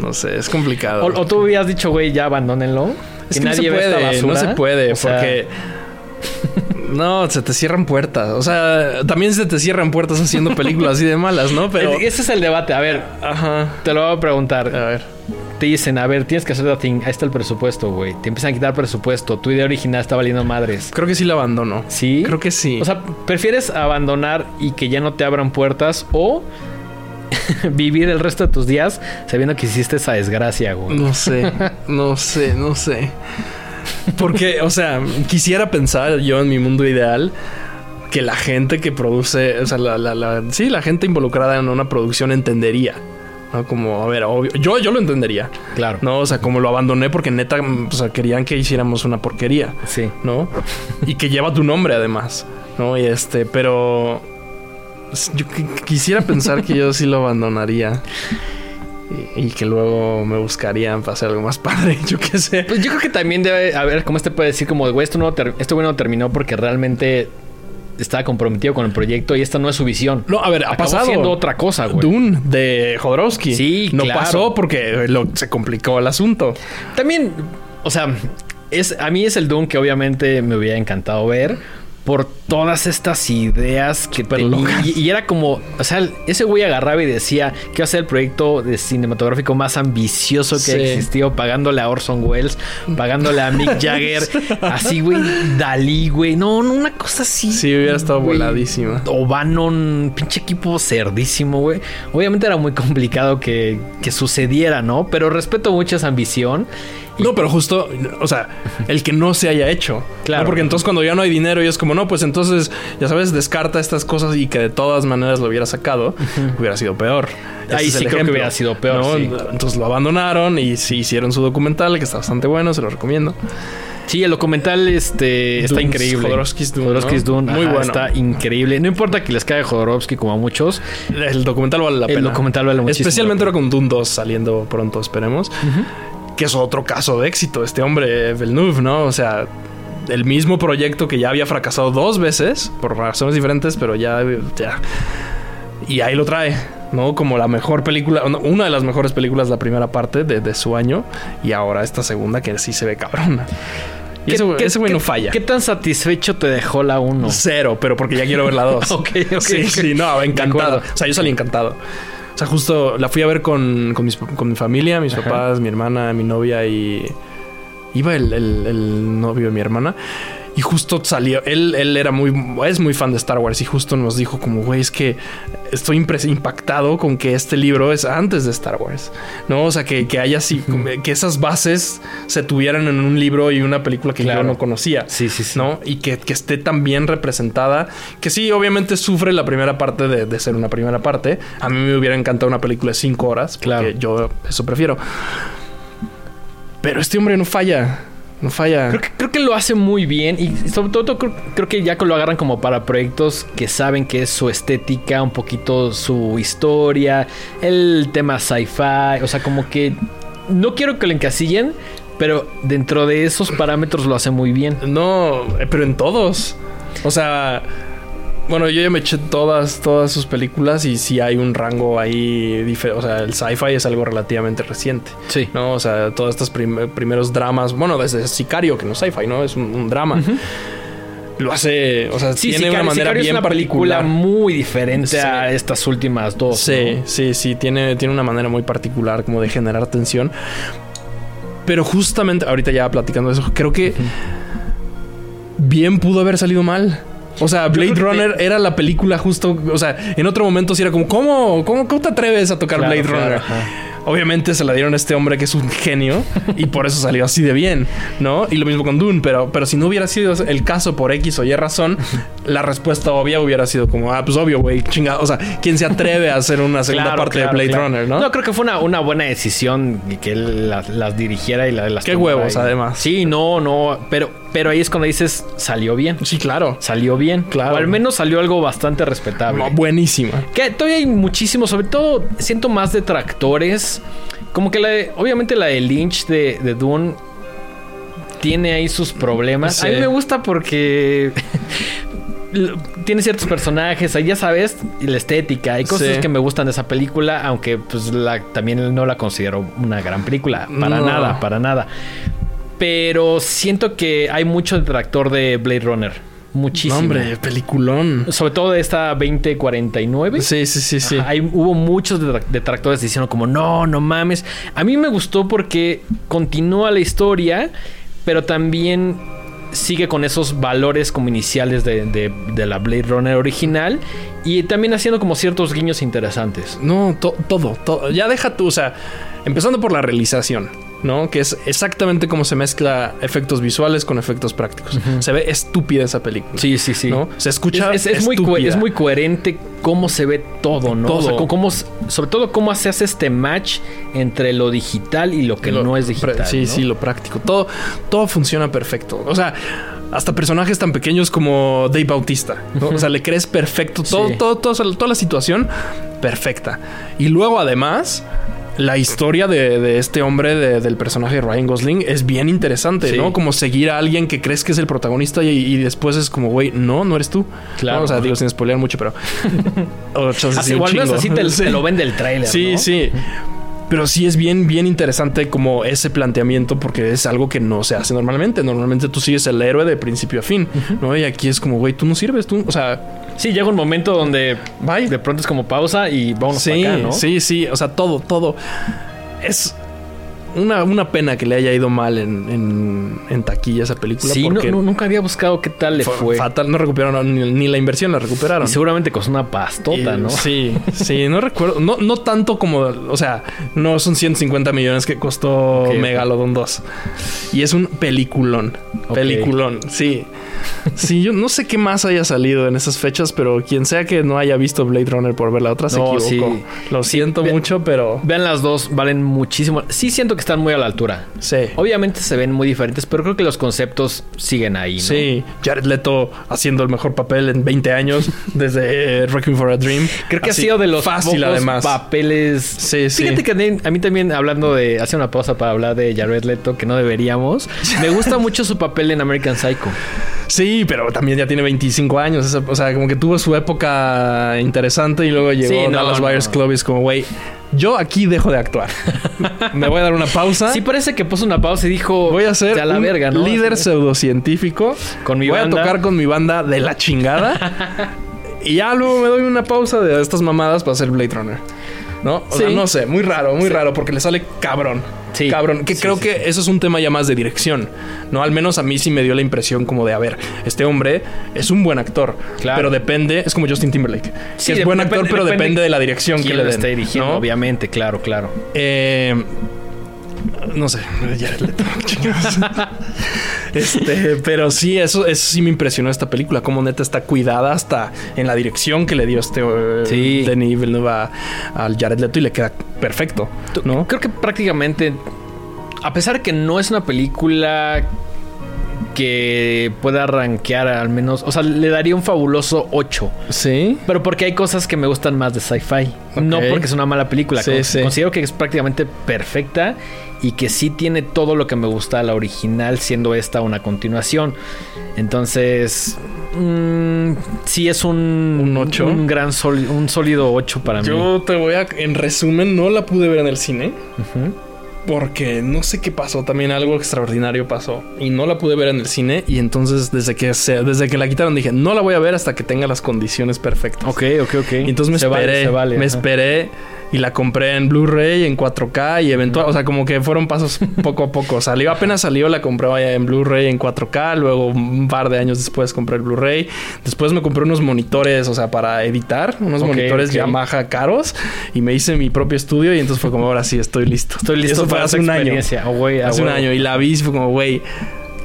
No sé, es complicado. o, o tú hubieras dicho, güey, ya abandónenlo. Es que no se ve esta puede, no basura. se puede, O sea, porque. No, se te cierran puertas. O sea, también se te cierran puertas haciendo películas así de malas, ¿no? Pero. es- ese es el debate. A ver, Ajá. te lo voy a preguntar. A ver. te dicen, a ver, tienes que hacer The Thing, ahí está el presupuesto, güey. Te empiezan a quitar presupuesto, tu idea original está valiendo madres. Creo que sí la abandono. ¿Sí? Creo que sí. O sea, ¿prefieres abandonar y que ya no te abran puertas o vivir el resto de tus días sabiendo que hiciste esa desgracia, güey? No sé, no sé, no sé. Porque, o sea, quisiera pensar yo en mi mundo ideal que la gente que produce, o sea, la, la, la- sí, la gente involucrada en una producción entendería. ¿no? Como, a ver, obvio, yo, yo lo entendería. Claro. No, o sea, como lo abandoné porque neta, o sea, querían que hiciéramos una porquería. Sí. ¿no? Y que lleva tu nombre además, ¿no? Y este, pero yo qu- quisiera pensar que yo sí lo abandonaría. Y, y que luego me buscarían para hacer algo más padre, yo qué sé. Pues yo creo que también debe haber, como este puede decir, como, güey, esto, no esto güey no terminó porque realmente estaba comprometido con el proyecto y esta no es su visión. No, a ver, ha Acabó pasado. siendo otra cosa, güey. Dune de Jodorowsky. Sí, No claro. pasó porque lo- se complicó el asunto. También, o sea, es, a mí es el Doom que obviamente me hubiera encantado ver por todas estas ideas que tenía. locas. Y, y era como, o sea, ese güey agarraba y decía que iba a ser el proyecto de cinematográfico más ambicioso que Sí. existió, pagándole a Orson Welles, pagándole a Mick Jagger, así, güey, Dalí, güey. No, no, una cosa así. Sí, hubiera estado güey. voladísima. O'Bannon, pinche equipo cerdísimo, güey. Obviamente era muy complicado que, que sucediera, ¿no? Pero respeto mucho esa ambición. No, pero justo, o sea, el que no se haya hecho. Claro. ¿no? Porque entonces cuando ya no hay dinero y es como, no, pues entonces, ya sabes, descarta estas cosas y que de todas maneras lo hubiera sacado, hubiera sido peor. Ese Ahí sí el creo que hubiera sido peor, ¿no? sí. Entonces lo abandonaron y sí hicieron su documental, que está bastante bueno, se lo recomiendo. Sí, el documental este, está increíble. Jodorowsky's Dune, Jodorowsky's ¿no? Muy ajá, bueno. Está increíble. No importa que les caiga Jodorowsky como a muchos. El documental vale la El pena. documental vale muchísimo Especialmente ahora con Dune 2 saliendo pronto, esperemos. Que es otro caso de éxito. Este hombre, Villeneuve, ¿no? O sea, el mismo proyecto que ya había fracasado dos veces, por razones diferentes, pero ya. ya. Y ahí lo trae, ¿no? Como la mejor película, una de las mejores películas, la primera parte de, de su año. Y ahora esta segunda que sí se ve cabrona. Y ¿Qué- ese güey- qué- ese güey no falla. ¿Qué tan satisfecho te dejó la 1? Cero, pero porque ya quiero ver la 2. Ok, ok, Sí, sí, no, encantado. O sea, yo salí encantado. O sea, justo la fui a ver con, con, mis- con mi familia, mis Ajá. papás, mi hermana, mi novia y. Iba el, el- el novio de mi hermana. Y justo salió. Él, él era muy. Es muy fan de Star Wars. Y justo nos dijo, como, güey, es que estoy impactado con que este libro es antes de Star Wars. ¿No? O sea, que, que haya así. Que esas bases se tuvieran en un libro y una película que Claro. yo no conocía. Sí, sí, sí. ¿no? Y que, que esté tan bien representada. Que sí, obviamente sufre la primera parte de, de ser una primera parte. A mí me hubiera encantado una película de cinco horas. Porque Claro. yo eso prefiero. Pero este hombre no falla. No falla. Creo que, creo que lo hace muy bien y sobre todo creo, creo que ya lo agarran como para proyectos que saben que es su estética, un poquito su historia, el tema sci-fi, o sea, como que no quiero que lo encasillen, pero dentro de esos parámetros lo hace muy bien. No, eh, pero en todos. O sea, bueno, yo ya me eché todas, todas sus películas y sí hay un rango ahí diferente. O sea, el sci-fi es algo relativamente reciente. Sí. ¿no? O sea, todos estos prim- primeros dramas, bueno, desde Sicario, que no es sci-fi, ¿no? Es un, un drama. Lo hace, o sea, Sí, tiene Sicario- una manera Sicario bien es una película particular. muy diferente Sí. a estas últimas dos. Sí, ¿no? sí, sí, tiene, tiene una manera muy particular como de generar tensión. Pero justamente, ahorita ya platicando de eso, creo que bien pudo haber salido mal. O sea, Blade que- Runner era la película justo, o sea, en otro momento sí era como, ¿cómo, cómo, cómo te atreves a tocar Claro, Blade claro, Runner? ajá. Obviamente se la dieron a este hombre que es un genio y por eso salió así de bien, ¿no? Y lo mismo con Dune, pero, pero si no hubiera sido el caso por X o Y razón, la respuesta obvia hubiera sido como, ah, pues obvio, güey, chingado. O sea, ¿quién se atreve a hacer una segunda Claro, parte de Blade. Runner, no? No, creo que fue una, una buena decisión y que él las, las dirigiera y la- las Qué huevos, además. Sí, no, no, pero, pero ahí es cuando dices, salió bien. Sí, claro. Salió bien. Claro. O al menos salió algo bastante respetable. No, buenísima. Que todavía hay muchísimo, sobre todo siento más detractores. Como que la de- obviamente la de Lynch de, de Dune tiene ahí sus problemas. Sí. A mí me gusta porque tiene ciertos personajes, ahí ya sabes, la estética. Hay cosas Sí. que me gustan de esa película, aunque pues la, también no la considero una gran película. Para No. nada, para nada. Pero siento que hay mucho detractor de Blade Runner. Muchísimo. No, hombre, peliculón. Sobre todo de esta 2049. Sí, sí, sí, sí. Ajá, hay- hubo muchos detra- detractores diciendo como, no, no mames. A mí me gustó porque continúa la historia, pero también sigue con esos valores como iniciales de, de- de la Blade Runner original y también haciendo como ciertos guiños interesantes. No, to- todo, todo. Ya deja tú, o sea, empezando por la realización, ¿no? Que es exactamente cómo se mezcla efectos visuales con efectos prácticos. Se ve estúpida esa película. Sí, sí, sí. ¿no? Se escucha Es, es- es muy, es muy coherente cómo se ve todo, ¿no? Todo. O sea, co- cómo sobre todo cómo se hace este match entre lo digital y lo que Lo- no es digital. Sí, ¿no? sí, lo práctico. Todo, todo funciona perfecto. O sea, hasta personajes tan pequeños como Dave Bautista. ¿no? O sea, le crees perfecto. Todo, Sí. todo, todo, toda la situación perfecta. Y luego, además. La historia de, de este hombre, de- del personaje de Ryan Gosling, es bien interesante, Sí. ¿no? Como seguir a alguien que crees que es el protagonista y, y después es como, güey, no, no eres tú. Claro. ¿no? O sea, digo, sin spoilear mucho, pero. o Así, sí, un o al menos chingo. así te, Sí. te lo vende el tráiler, Sí, ¿no? sí. Pero sí es bien, bien interesante como ese planteamiento porque es algo que no se hace normalmente. Normalmente tú sigues el héroe de principio a fin, ¿no? Y aquí es como, güey, tú no sirves, tú, o sea, Sí, llega un momento donde bye. de pronto es como pausa y vámonos sí, acá, ¿no? sí, sí, o sea, todo, todo. Es una, una pena que le haya ido mal en, en, en taquilla esa película Sí, no- porque no- nunca había buscado qué tal le fue fue. fatal, no recuperaron ni, ni la inversión, la recuperaron. Y seguramente costó una pastota, Y- ¿no? Sí, sí, no recuerdo. No, no tanto como, o sea, no son 150 millones que costó Ok, ok. Megalodon 2. Y es un peliculón. Ok. Peliculón, sí. Sí, yo no sé qué más haya salido en esas fechas, pero quien sea que no haya visto Blade Runner por ver la otra se No, equivocó. sí. Lo siento ve- mucho, pero Vean las dos, valen muchísimo. Sí siento que están muy a la altura. sí. Obviamente se ven muy diferentes, pero creo que los conceptos siguen ahí, ¿no? Sí, Jared Leto haciendo el mejor papel en 20 años desde eh, Wrecking for a Dream. Creo que Así, ha sido de los fácil pocos además. papeles. Sí, sí. Fíjate que a mí- también hablando de hacer una pausa para hablar de Jared Leto que no deberíamos. Me gusta mucho su papel en American Psycho. Sí, pero también ya tiene 25 años. O sea, como que tuvo su época interesante y luego llegó Sí, no, Dallas no. Buyers Club y es como, güey, yo aquí dejo de actuar. Me voy a dar una pausa. Sí parece que puso una pausa y dijo Voy a ser "Ya la un líder pseudocientífico. Con mi Voy banda. a tocar con mi banda de la chingada. y ya luego me doy una pausa de estas mamadas para hacer Blade Runner. ¿No? O sea, no sé, muy raro, muy raro, porque le sale cabrón. Sí. Cabrón. Que creo que eso es un tema ya más de dirección. ¿No? Al menos a mí sí me dio la impresión como de, a ver, este hombre es un buen actor. Claro. Pero depende, es como Justin Timberlake. Sí, que es buen depende- actor, pero depende depende de la dirección que ¿Quién le den. está dirigiendo? ¿no? Obviamente, claro, claro. Eh, no sé, Jared Leto, chingados. este, pero sí, eso, eso sí me impresionó esta película, como neta está cuidada hasta en la dirección que le dio este eh, Sí. Denis Villeneuve a- al Jared Leto y le queda perfecto, ¿no? Creo que prácticamente, a pesar de que no es una película que pueda rankear al menos, o sea, le daría un fabuloso 8. Sí. Pero porque hay cosas que me gustan más de sci-fi. No porque es una mala película. Sí, Con- sí. Considero que es prácticamente perfecta y que sí tiene todo lo que me gusta la original, siendo esta una continuación. Entonces, mm, sí es un, ¿Un ocho? Un gran sólido, un sólido 8 para mí. Yo te voy a, en resumen, no la pude ver en el cine. Ujú. Porque no sé qué pasó, también algo extraordinario pasó. Y no la pude ver en el cine. Y entonces, desde que, se, desde que la quitaron, dije, no la voy a ver hasta que tenga las condiciones perfectas. Ok, ok, ok. Y entonces me Se esperé, vale, se vale, me ajá. esperé y la compré en Blu-ray, en 4K y eventual, o sea, como que fueron pasos poco a poco. Salió, apenas salió, la compré en Blu-ray, en 4K, luego un par de años después compré el Blu-ray. Después me compré unos monitores, o sea, para editar, unos monitores. Yamaha caros y me hice mi propio estudio y entonces fue como, ahora sí, estoy listo. Estoy Y listo eso para hace un año. Oh, Hace un año y la vi y fue como, güey,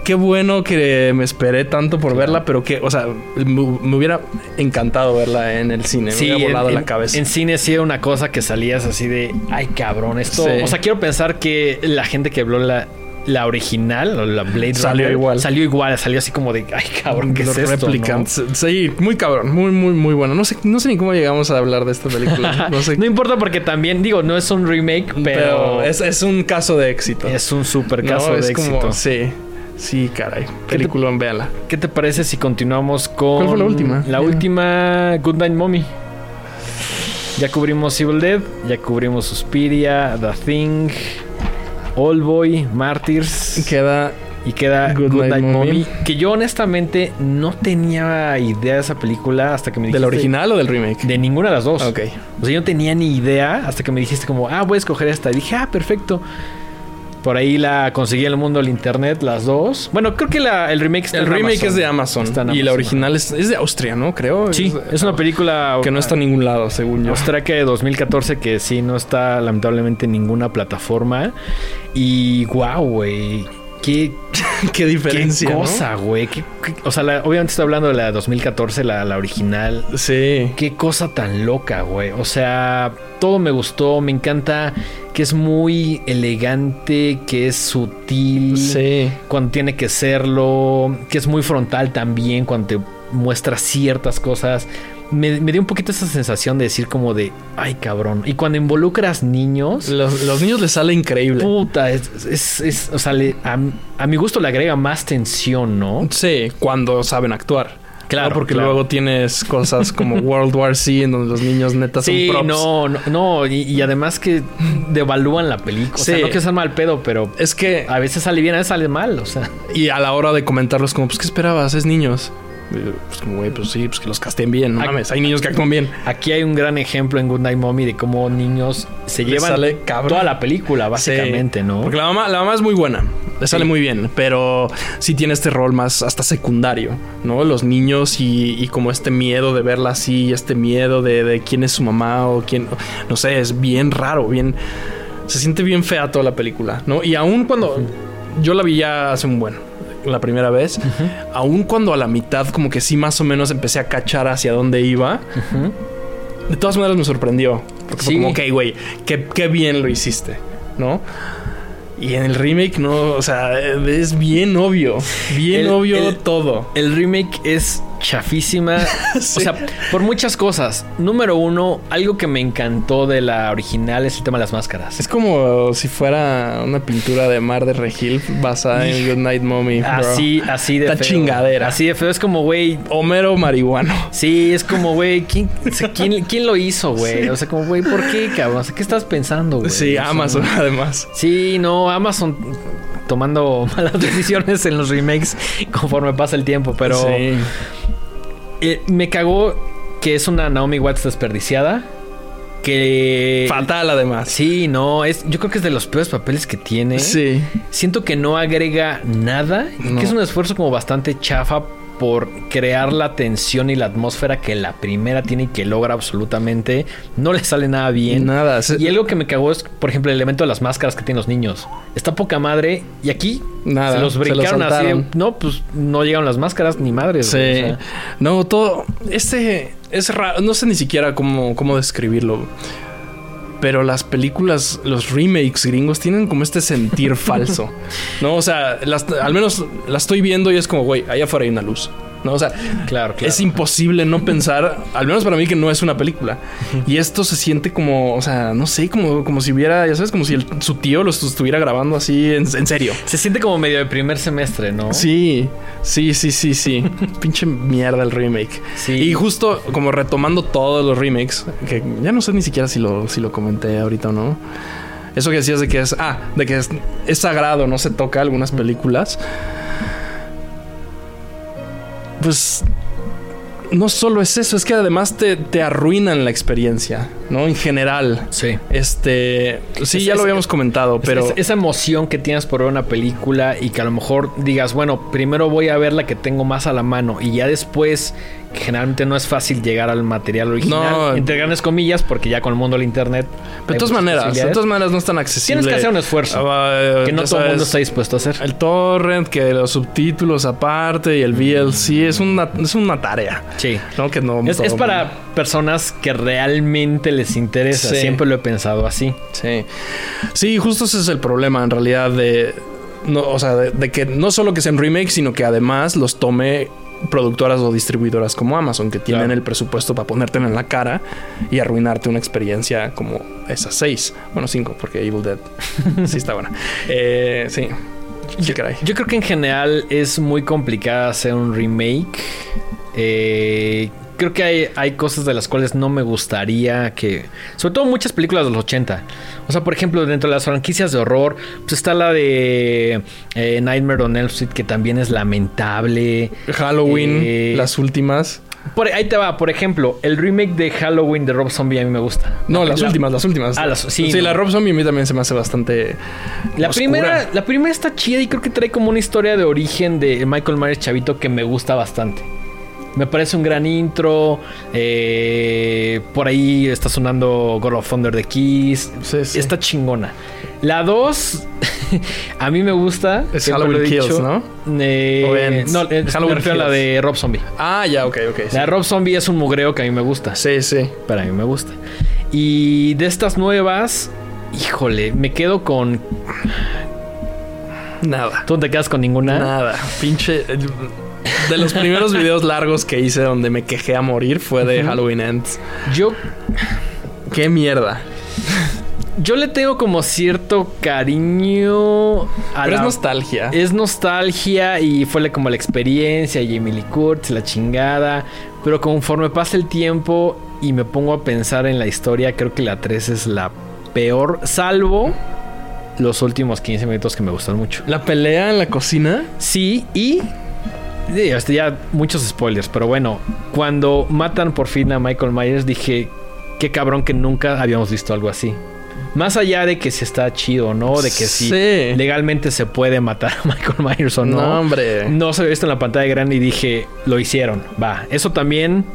qué bueno que me esperé tanto por verla, pero que, o sea, me, me hubiera encantado verla en el cine. me hubiera volado en, la cabeza. En cine sí era una cosa que salías así de, ay cabrón, esto. Sí. O sea, quiero pensar que la gente que habló la, la original, o la Blade Salió Runner, igual. Salió igual, salió así como de, ay cabrón, ¿qué Los es esto? Replicants. Sí, muy cabrón, muy, muy, muy bueno. No sé, no sé ni cómo llegamos a hablar de esta película. No sé. No importa porque también, digo, no es un remake, pero, pero es, es un caso de éxito. es un super No, caso es de como- éxito. sí, sí, caray. Película, véala. ¿Qué te parece si continuamos con. ¿Cuál fue la última? La última, Good Night Mommy. Ya cubrimos Evil Dead, ya cubrimos Suspiria, The Thing, All Boy, Martyrs. Queda y queda Good, Night, Mommy. Que yo honestamente no tenía idea de esa película hasta que me dijiste. ¿Del original o del remake? De ninguna de las dos. Ok. O sea, yo no tenía ni idea hasta que me dijiste como, ah, voy a escoger esta. Y dije, ah, perfecto. Por ahí la conseguí en el mundo del internet, las dos. Bueno, creo que la, el remake está El remake es de Amazon. Y la original es, de Austria, ¿no? Creo. Sí, es, una película. Que no está en ningún lado, según yo. que de 2014, que sí, no está lamentablemente en ninguna plataforma. Y wow, güey. Qué, qué diferencia. Qué cosa, güey. O sea, obviamente estoy hablando de la 2014, la, la original. Sí. Qué cosa tan loca, güey. O sea, todo me gustó. Me encanta que es muy elegante, que es sutil. Sí. Cuando tiene que serlo. Que es muy frontal también cuando te muestra ciertas cosas me, dio un poquito esa sensación de decir como de, ay cabrón. Y cuando involucras niños... Los, niños les sale increíble. Puta, es, es, o sea, a, mi gusto le agrega más tensión, ¿no? Sí, cuando saben actuar. Claro, porque luego tienes cosas como World War C en donde los niños netas son props. no, no, no y, además que devalúan la película. O sea, no que sea mal pedo, pero es que a veces sale bien, a veces sale mal, o sea. Y a la hora de comentarlos como, pues, ¿qué esperabas? Es niños. Pues como, güey, pues sí, pues que los casten bien, no mames, hay niños que actúan bien. Aquí hay un gran ejemplo en Good Night Mommy de cómo niños se llevan toda la película, básicamente, ¿no? Porque la mamá, la mamá es muy buena, le sale muy bien, pero sí tiene este rol más hasta secundario, ¿no? Los niños y, como este miedo de verla así, este miedo de, quién es su mamá o quién, no sé, es bien raro, bien... Se siente bien fea toda la película, ¿no? Y aún cuando... Yo la vi ya hace un buen la primera vez, aun cuando a la mitad como que sí más o menos empecé a cachar hacia dónde iba, de todas maneras me sorprendió. Porque fue como, ok, güey, qué, qué bien lo hiciste, ¿no? Y en el remake no, o sea, es bien obvio, bien obvio todo. El remake es chafísima. O sea, por muchas cosas. Número uno, algo que me encantó de la original es el tema de las máscaras. Es como si fuera una pintura de Mar de Regil basada en Good Night Mommy. Así, así de Esta chingadera. Así de feo. Es como, güey. Homero marihuano. Sí, es como, güey. ¿quién, quién, lo hizo, güey? O sea, como, güey, ¿por qué, cabrón? ¿qué estás pensando, güey? Sí, Amazon, además. Sí, no, Amazon tomando malas decisiones en los remakes conforme pasa el tiempo, pero sí. Eh, me cagó que es una Naomi Watts desperdiciada. Que. Fatal, además. Sí, no. Es, yo creo que es de los peores papeles que tiene. Sí. Siento que no agrega nada. Que es un esfuerzo como bastante chafa por crear la tensión y la atmósfera que la primera tiene y que logra absolutamente. No le sale nada bien. Nada. Y algo que me cagó es, por ejemplo, el elemento de las máscaras que tienen los niños. Está poca madre. Y aquí nada. Se los brincaron así. No, pues no llegaron las máscaras ni madres. Sí. No, todo. Este es raro. No sé ni siquiera cómo, cómo describirlo. Pero las películas, los remakes gringos tienen como este sentir falso. ¿No? O sea, al menos la estoy viendo y es como, güey, allá afuera hay una luz. ¿No? O sea, claro, es imposible no pensar, al menos para mí, que no es una película. Y esto se siente como, o sea, no sé, como, como si hubiera, ya sabes, como si su tío lo estuviera grabando así en, serio. Se siente como medio de primer semestre, ¿no? Sí, sí, sí, sí, sí. Pinche mierda el remake. Sí. Y justo como retomando todos los remakes, que ya no sé ni siquiera si lo, si lo comenté ahorita o no. Eso que decías de que es, ah, de que es, es sagrado, no se toca algunas películas pues no solo es eso, es que además te, te, arruinan la experiencia, ¿no? En general. Sí. Este. Sí, ya lo habíamos comentado, pero. esa emoción que tienes por ver una película y que a lo mejor digas, bueno, primero voy a ver la que tengo más a la mano y ya después que generalmente no es fácil llegar al material original, no, entre grandes comillas, porque ya con el mundo del internet. de todas maneras, de todas maneras no es tan accesible. Tienes que hacer un esfuerzo ah, que no todo el mundo está dispuesto a hacer. El torrent, que los subtítulos aparte y el VLC es una, es una tarea. Sí. ¿no? Que no es, para personas que realmente les interesa. Siempre lo he pensado así. Sí. Sí, justo ese es el problema en realidad de. No, o sea, de, de que no solo que sean remakes, sino que además los tome productoras o distribuidoras como Amazon que tienen el presupuesto para ponerte en la cara y arruinarte una experiencia como esas seis. Bueno, cinco, porque Evil Dead sí está buena. Eh, sí. Yo, yo, creo que en general es muy complicado hacer un remake Eh, creo que hay, hay cosas de las cuales no me gustaría que... Sobre todo muchas películas de los 80. O sea, por ejemplo, dentro de las franquicias de horror, pues está la de eh, Nightmare on Elm Street, que también es lamentable. Halloween, Eh, las últimas. Por, ahí te va, por ejemplo, el remake de Halloween de Rob Zombie a mí me gusta. No, las La- últimas, las últimas. Ah, las- sí, sí, no. la Rob Zombie a mí también se me hace bastante. La oscura. primera, la primera está chida y creo que trae como una historia de origen de Michael Myers Chavito que me gusta bastante. Me parece un gran intro. eh, por ahí está sonando God of Thunder de Kiss. Sí, sí. Está chingona. La 2, a mí me gusta. Es Halloween Kills, dicho. ¿no? Eh, no, me Halloween a la Kills. de Rob Zombie. Ah, ya, ok, ok. sí. La de Rob Zombie es un mugreo que a mí me gusta. Sí, sí. Pero a mí me gusta. Y de estas nuevas, híjole, me quedo con. Nada. ¿Tú no te quedas con ninguna? Nada. Pinche. De los primeros videos largos que hice donde me quejé a morir fue de Halloween Ends. Yo Qué mierda. Yo le tengo como cierto cariño a Pero la- es nostalgia. Es nostalgia y fue como la experiencia, Jamie Lee Curtis, la chingada. Pero conforme pasa el tiempo y me pongo a pensar en la historia, creo que la 3 es la peor, salvo los últimos 15 minutos que me gustan mucho. La pelea en la cocina. Sí, y. sí, este, ya muchos spoilers, pero bueno, cuando matan por fin a Michael Myers, dije, qué cabrón que nunca habíamos visto algo así. Más allá de que si está chido o no, de que si Sí. legalmente se puede matar a Michael Myers o no. No, hombre. No se había visto en la pantalla grande y dije, lo hicieron. Va, eso también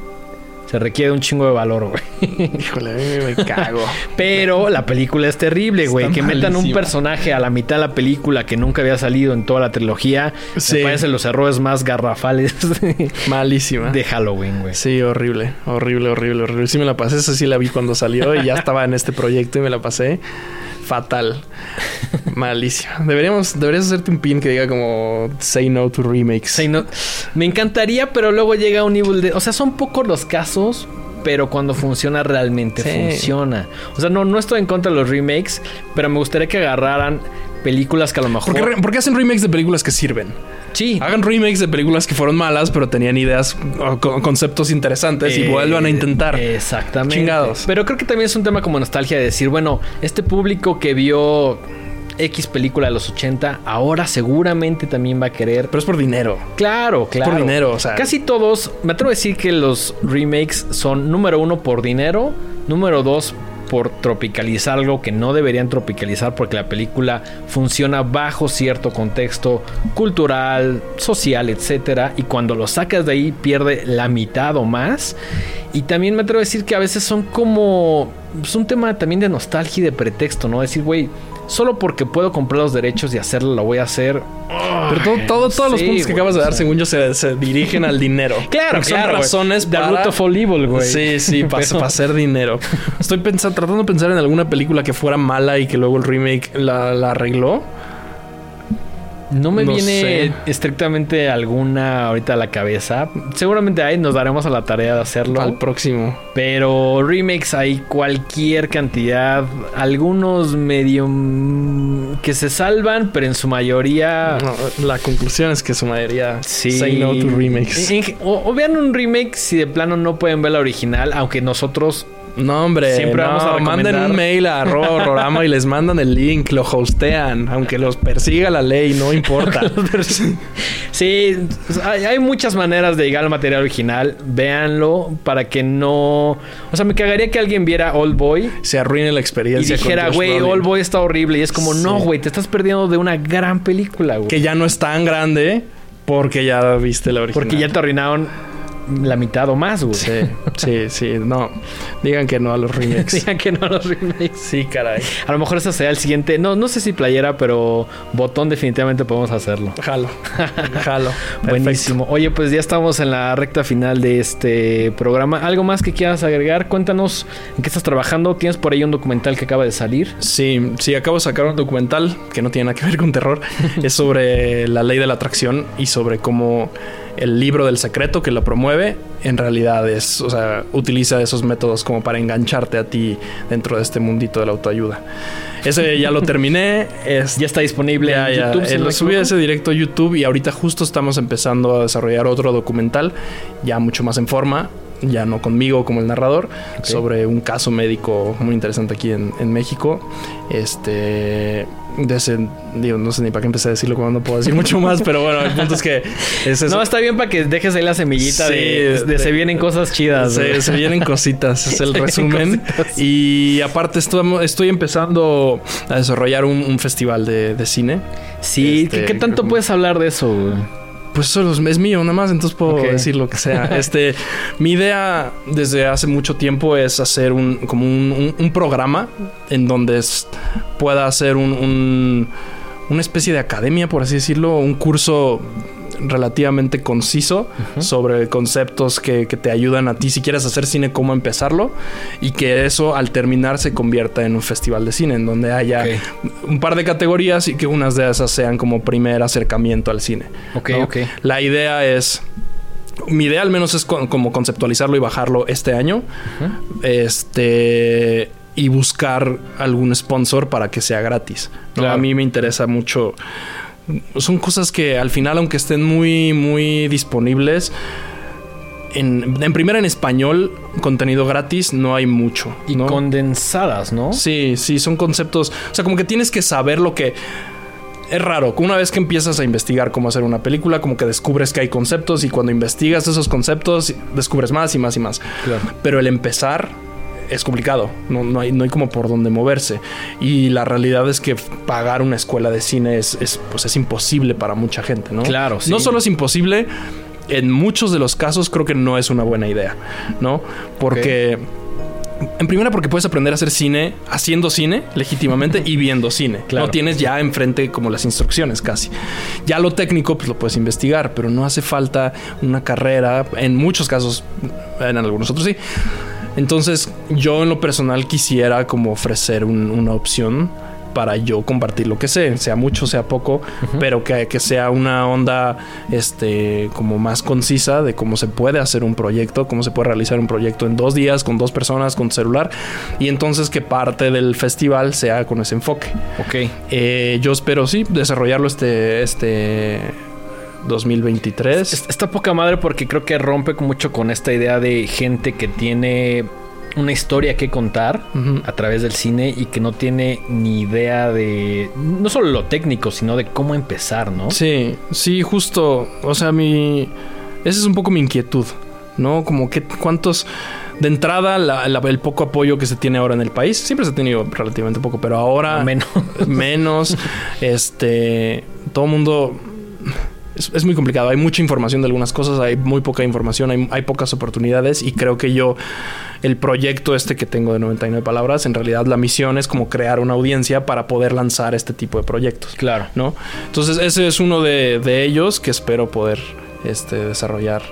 se requiere un chingo de valor, güey. Híjole, me cago. Pero la película es terrible, güey. Que metan un personaje a la mitad de la película que nunca había salido en toda la trilogía. Sí. Me parecen los errores más garrafales de, Malísima. de Halloween, güey. Sí, horrible, horrible, horrible, horrible. Sí me la pasé, esa sí la vi cuando salió y ya estaba en este proyecto y me la pasé fatal. Malísima. Deberíamos, deberías hacerte un pin que diga como say no to remakes. Sí, no- me encantaría, pero luego llega un Evil Dead. O sea, son pocos los casos, pero cuando funciona realmente Sí. funciona. O sea, no, no estoy en contra de los remakes, pero me gustaría que agarraran películas que a lo mejor. ¿Por qué, por hacen remakes de películas que sirven? Sí. Hagan remakes de películas que fueron malas, pero tenían ideas o co- conceptos interesantes y Eh, vuelvan a intentar. Exactamente. Chingados. Pero creo que también es un tema como nostalgia de decir, bueno, este público que vio X película de los 80, ahora seguramente también va a querer. Pero es por dinero. Claro, claro. por dinero, o sea. Casi todos, me atrevo a decir que los remakes son número uno por dinero, número dos por tropicalizar algo que no deberían tropicalizar porque la película funciona bajo cierto contexto cultural, social, etcétera, y cuando lo sacas de ahí pierde la mitad o más. Y también me atrevo a decir que a veces son como es un tema también de nostalgia y de pretexto, ¿no? Decir, güey, solo porque puedo comprar los derechos y hacerlo lo voy a hacer. Pero todo, todo- todos los puntos que acabas de dar, según yo, se, se dirigen al dinero. Claro, Porque son claro, razones The para... root of all evil, güey. Sí, sí, para, hacer dinero. Estoy pensando, tratando de pensar en alguna película que fuera mala y que luego el remake la, la arregló. No me No viene sé. estrictamente alguna ahorita a la cabeza. Seguramente ahí nos daremos a la tarea de hacerlo. Al próximo. Pero remakes hay cualquier cantidad. Algunos medio mm, que se salvan, pero en su mayoría. No, la conclusión es que su mayoría Sí. say no to remakes. O, o vean un remake si de plano no pueden ver la original, aunque nosotros No, hombre. Siempre no, vamos a Manden recomendar. un mail a arroba horrorama y les mandan el link, lo hostean, aunque los persiga la ley, no importa. Sí, hay, hay muchas maneras de llegar al material original. Véanlo para que no. O sea, me cagaría que alguien viera Old Boy Se arruine la y experiencia. con dijera, güey. Old Boy está horrible. Y es como, no, güey, te estás perdiendo de una gran película, güey. Que ya no es tan grande porque ya viste la original. Porque ya te arruinaron la mitad o más, güey. Sí, sí, sí. No. Digan que no a los remakes. Digan que no los remakes. sí, caray. A lo mejor ese será el siguiente. No, no sé si playera, pero botón definitivamente podemos hacerlo. Jalo. Jalo. Buenísimo. Oye, pues ya estamos en la recta final de este programa. ¿Algo más que quieras agregar? Cuéntanos en qué estás trabajando. Tienes por ahí un documental que acaba de salir. Sí, sí, acabo de sacar un documental que no tiene nada que ver con terror. es sobre la ley de la atracción y sobre cómo el libro del secreto que lo promueve, en realidad es, o sea, utiliza esos métodos como para engancharte a ti dentro de este mundito de la autoayuda. Ese ya lo terminé. Es, ya está disponible ya, en YouTube. Eh, lo subí a ese directo a YouTube y ahorita justo estamos empezando a desarrollar otro documental, ya mucho más en forma ya no conmigo como el narrador, sobre un caso médico muy interesante aquí en, en México. Este de ese, digo, no sé ni para qué empecé a decirlo cuando no puedo decir mucho más, pero bueno, el punto es que es No, está bien para que dejes ahí la semillita de, se vienen cosas chidas. Se, vienen cositas, es el resumen. Y aparte estoy, estoy empezando a desarrollar un, festival de, cine. Sí, ¿qué, este, tanto puedes hablar de eso? Pues eso es mío nada más, entonces puedo decir lo que sea. Este, mi idea desde hace mucho tiempo es hacer un, como un, programa en donde pueda hacer un, una especie de academia, por así decirlo, un curso relativamente conciso sobre conceptos que, te ayudan a ti si quieres hacer cine, cómo empezarlo y que eso al terminar se convierta en un festival de cine en donde haya un par de categorías y que unas de esas sean como primer acercamiento al cine. Ok, ok. La idea es mi idea al menos es como conceptualizarlo y bajarlo este año. Este y buscar algún sponsor para que sea gratis. A mí me interesa mucho son cosas que al final, aunque estén muy, muy disponibles, en, en, primera en español, contenido gratis, no hay mucho. Y condensadas, ¿no? Sí, sí, son conceptos. O sea, como que tienes que saber lo que. Es raro, una vez que empiezas a investigar cómo hacer una película, como que descubres que hay conceptos y cuando investigas esos conceptos, descubres más y más y más. Pero el empezar es complicado, no, hay, no hay como por dónde moverse. Y la realidad es que pagar una escuela de cine es, pues es imposible para mucha gente, ¿no? Claro, No solo es imposible, en muchos de los casos creo que no es una buena idea, ¿no? Porque... En primera porque puedes aprender a hacer cine haciendo cine legítimamente y viendo cine. No tienes ya enfrente como las instrucciones casi. Ya lo técnico pues lo puedes investigar, pero no hace falta una carrera. En muchos casos, en algunos otros sí entonces, yo en lo personal quisiera como ofrecer una opción para yo compartir lo que sé, sea mucho, sea poco, pero que, que, sea una onda este, como más concisa de cómo se puede hacer un proyecto, cómo se puede realizar un proyecto en dos días, con dos personas, con celular, y entonces que parte del festival sea con ese enfoque. Ok. Eh, yo espero, sí, desarrollarlo este, este 2023. Está poca madre porque creo que rompe mucho con esta idea de gente que tiene una historia que contar a través del cine y que no tiene ni idea de no solo lo técnico, sino de cómo empezar, ¿no? Sí, sí, justo. O sea, mi. Esa es un poco mi inquietud, ¿no? Como que cuántos. De entrada, el poco apoyo que se tiene ahora en el país, siempre se ha tenido relativamente poco, pero ahora. Menos. Menos. este. Todo el mundo es, muy complicado. Hay mucha información de algunas cosas, hay muy poca información, hay, pocas oportunidades y creo que yo, el proyecto este que tengo de 99 palabras, en realidad la misión es como crear una audiencia para poder lanzar este tipo de proyectos. Claro. ¿No? Entonces ese es uno de, de ellos que espero poder este, desarrollar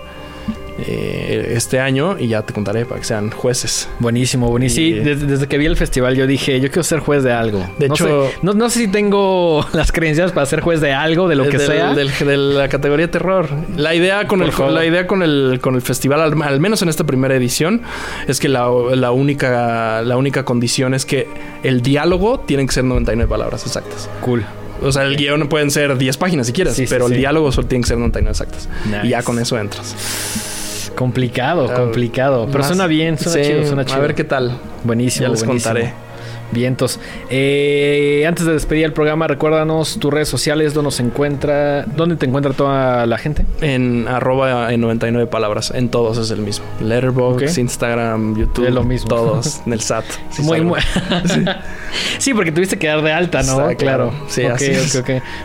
eh, este año y ya te contaré para que sean jueces. Buenísimo, buenísimo. desde, que vi el festival yo dije, yo quiero ser juez de algo. De no hecho, sé, no, sé si tengo las creencias para ser juez de algo, de lo que sea. de la categoría terror. La idea con, el, la idea con el, con el festival, al, menos en esta primera edición, es que la, única, la única condición es que el diálogo tiene que ser 99 palabras exactas. Cool. O sea, el guion pueden ser 10 páginas si quieres, pero el diálogo solo tiene que ser 99 exactas. Y ya con eso entras. Complicado, complicado. Pero suena bien, suena chido, suena chido. A ver qué tal. Buenísimo. Ya les contaré. Vientos. Eh, antes de despedir el programa, recuérdanos tus redes sociales, dónde nos encuentra, dónde te encuentra toda la gente. En arroba en 99 palabras. En todos es el mismo. Letterboxd, Instagram, YouTube. Es lo mismo. Todos. en el SAT. muy, muy... sí. porque tuviste que dar de alta, ¿no? claro. Sí, así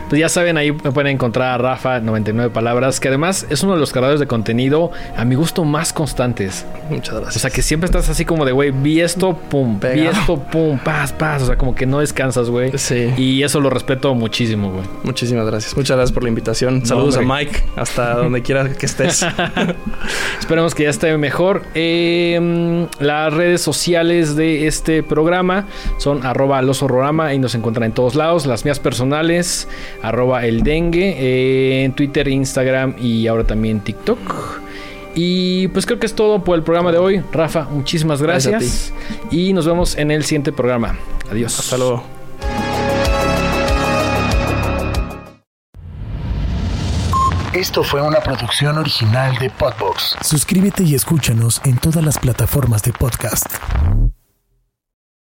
Pues ya saben, ahí me pueden encontrar a Rafa 99 palabras, que además es uno de los creadores de contenido a mi gusto más constantes. Muchas gracias. O sea, que siempre estás así como de, güey, vi esto, pum, vi esto, pum, pa paz, paz. O sea, como que no descansas, güey. Sí. Y eso lo respeto muchísimo, güey. Muchísimas gracias. Muchas gracias por la invitación. Saludos a Mike hasta donde quiera que estés. Esperemos que ya esté mejor. Eh, las redes sociales de este programa son arroba losororama y nos encuentran en todos lados. Las mías personales, arroba el dengue, eh, en Twitter, Instagram y ahora también TikTok. Y pues creo que es todo por el programa de hoy. Rafa, muchísimas gracias. gracias y nos vemos en el siguiente programa. Adiós. Hasta luego. Esto fue una producción original de Podbox. Suscríbete y escúchanos en todas las plataformas de podcast.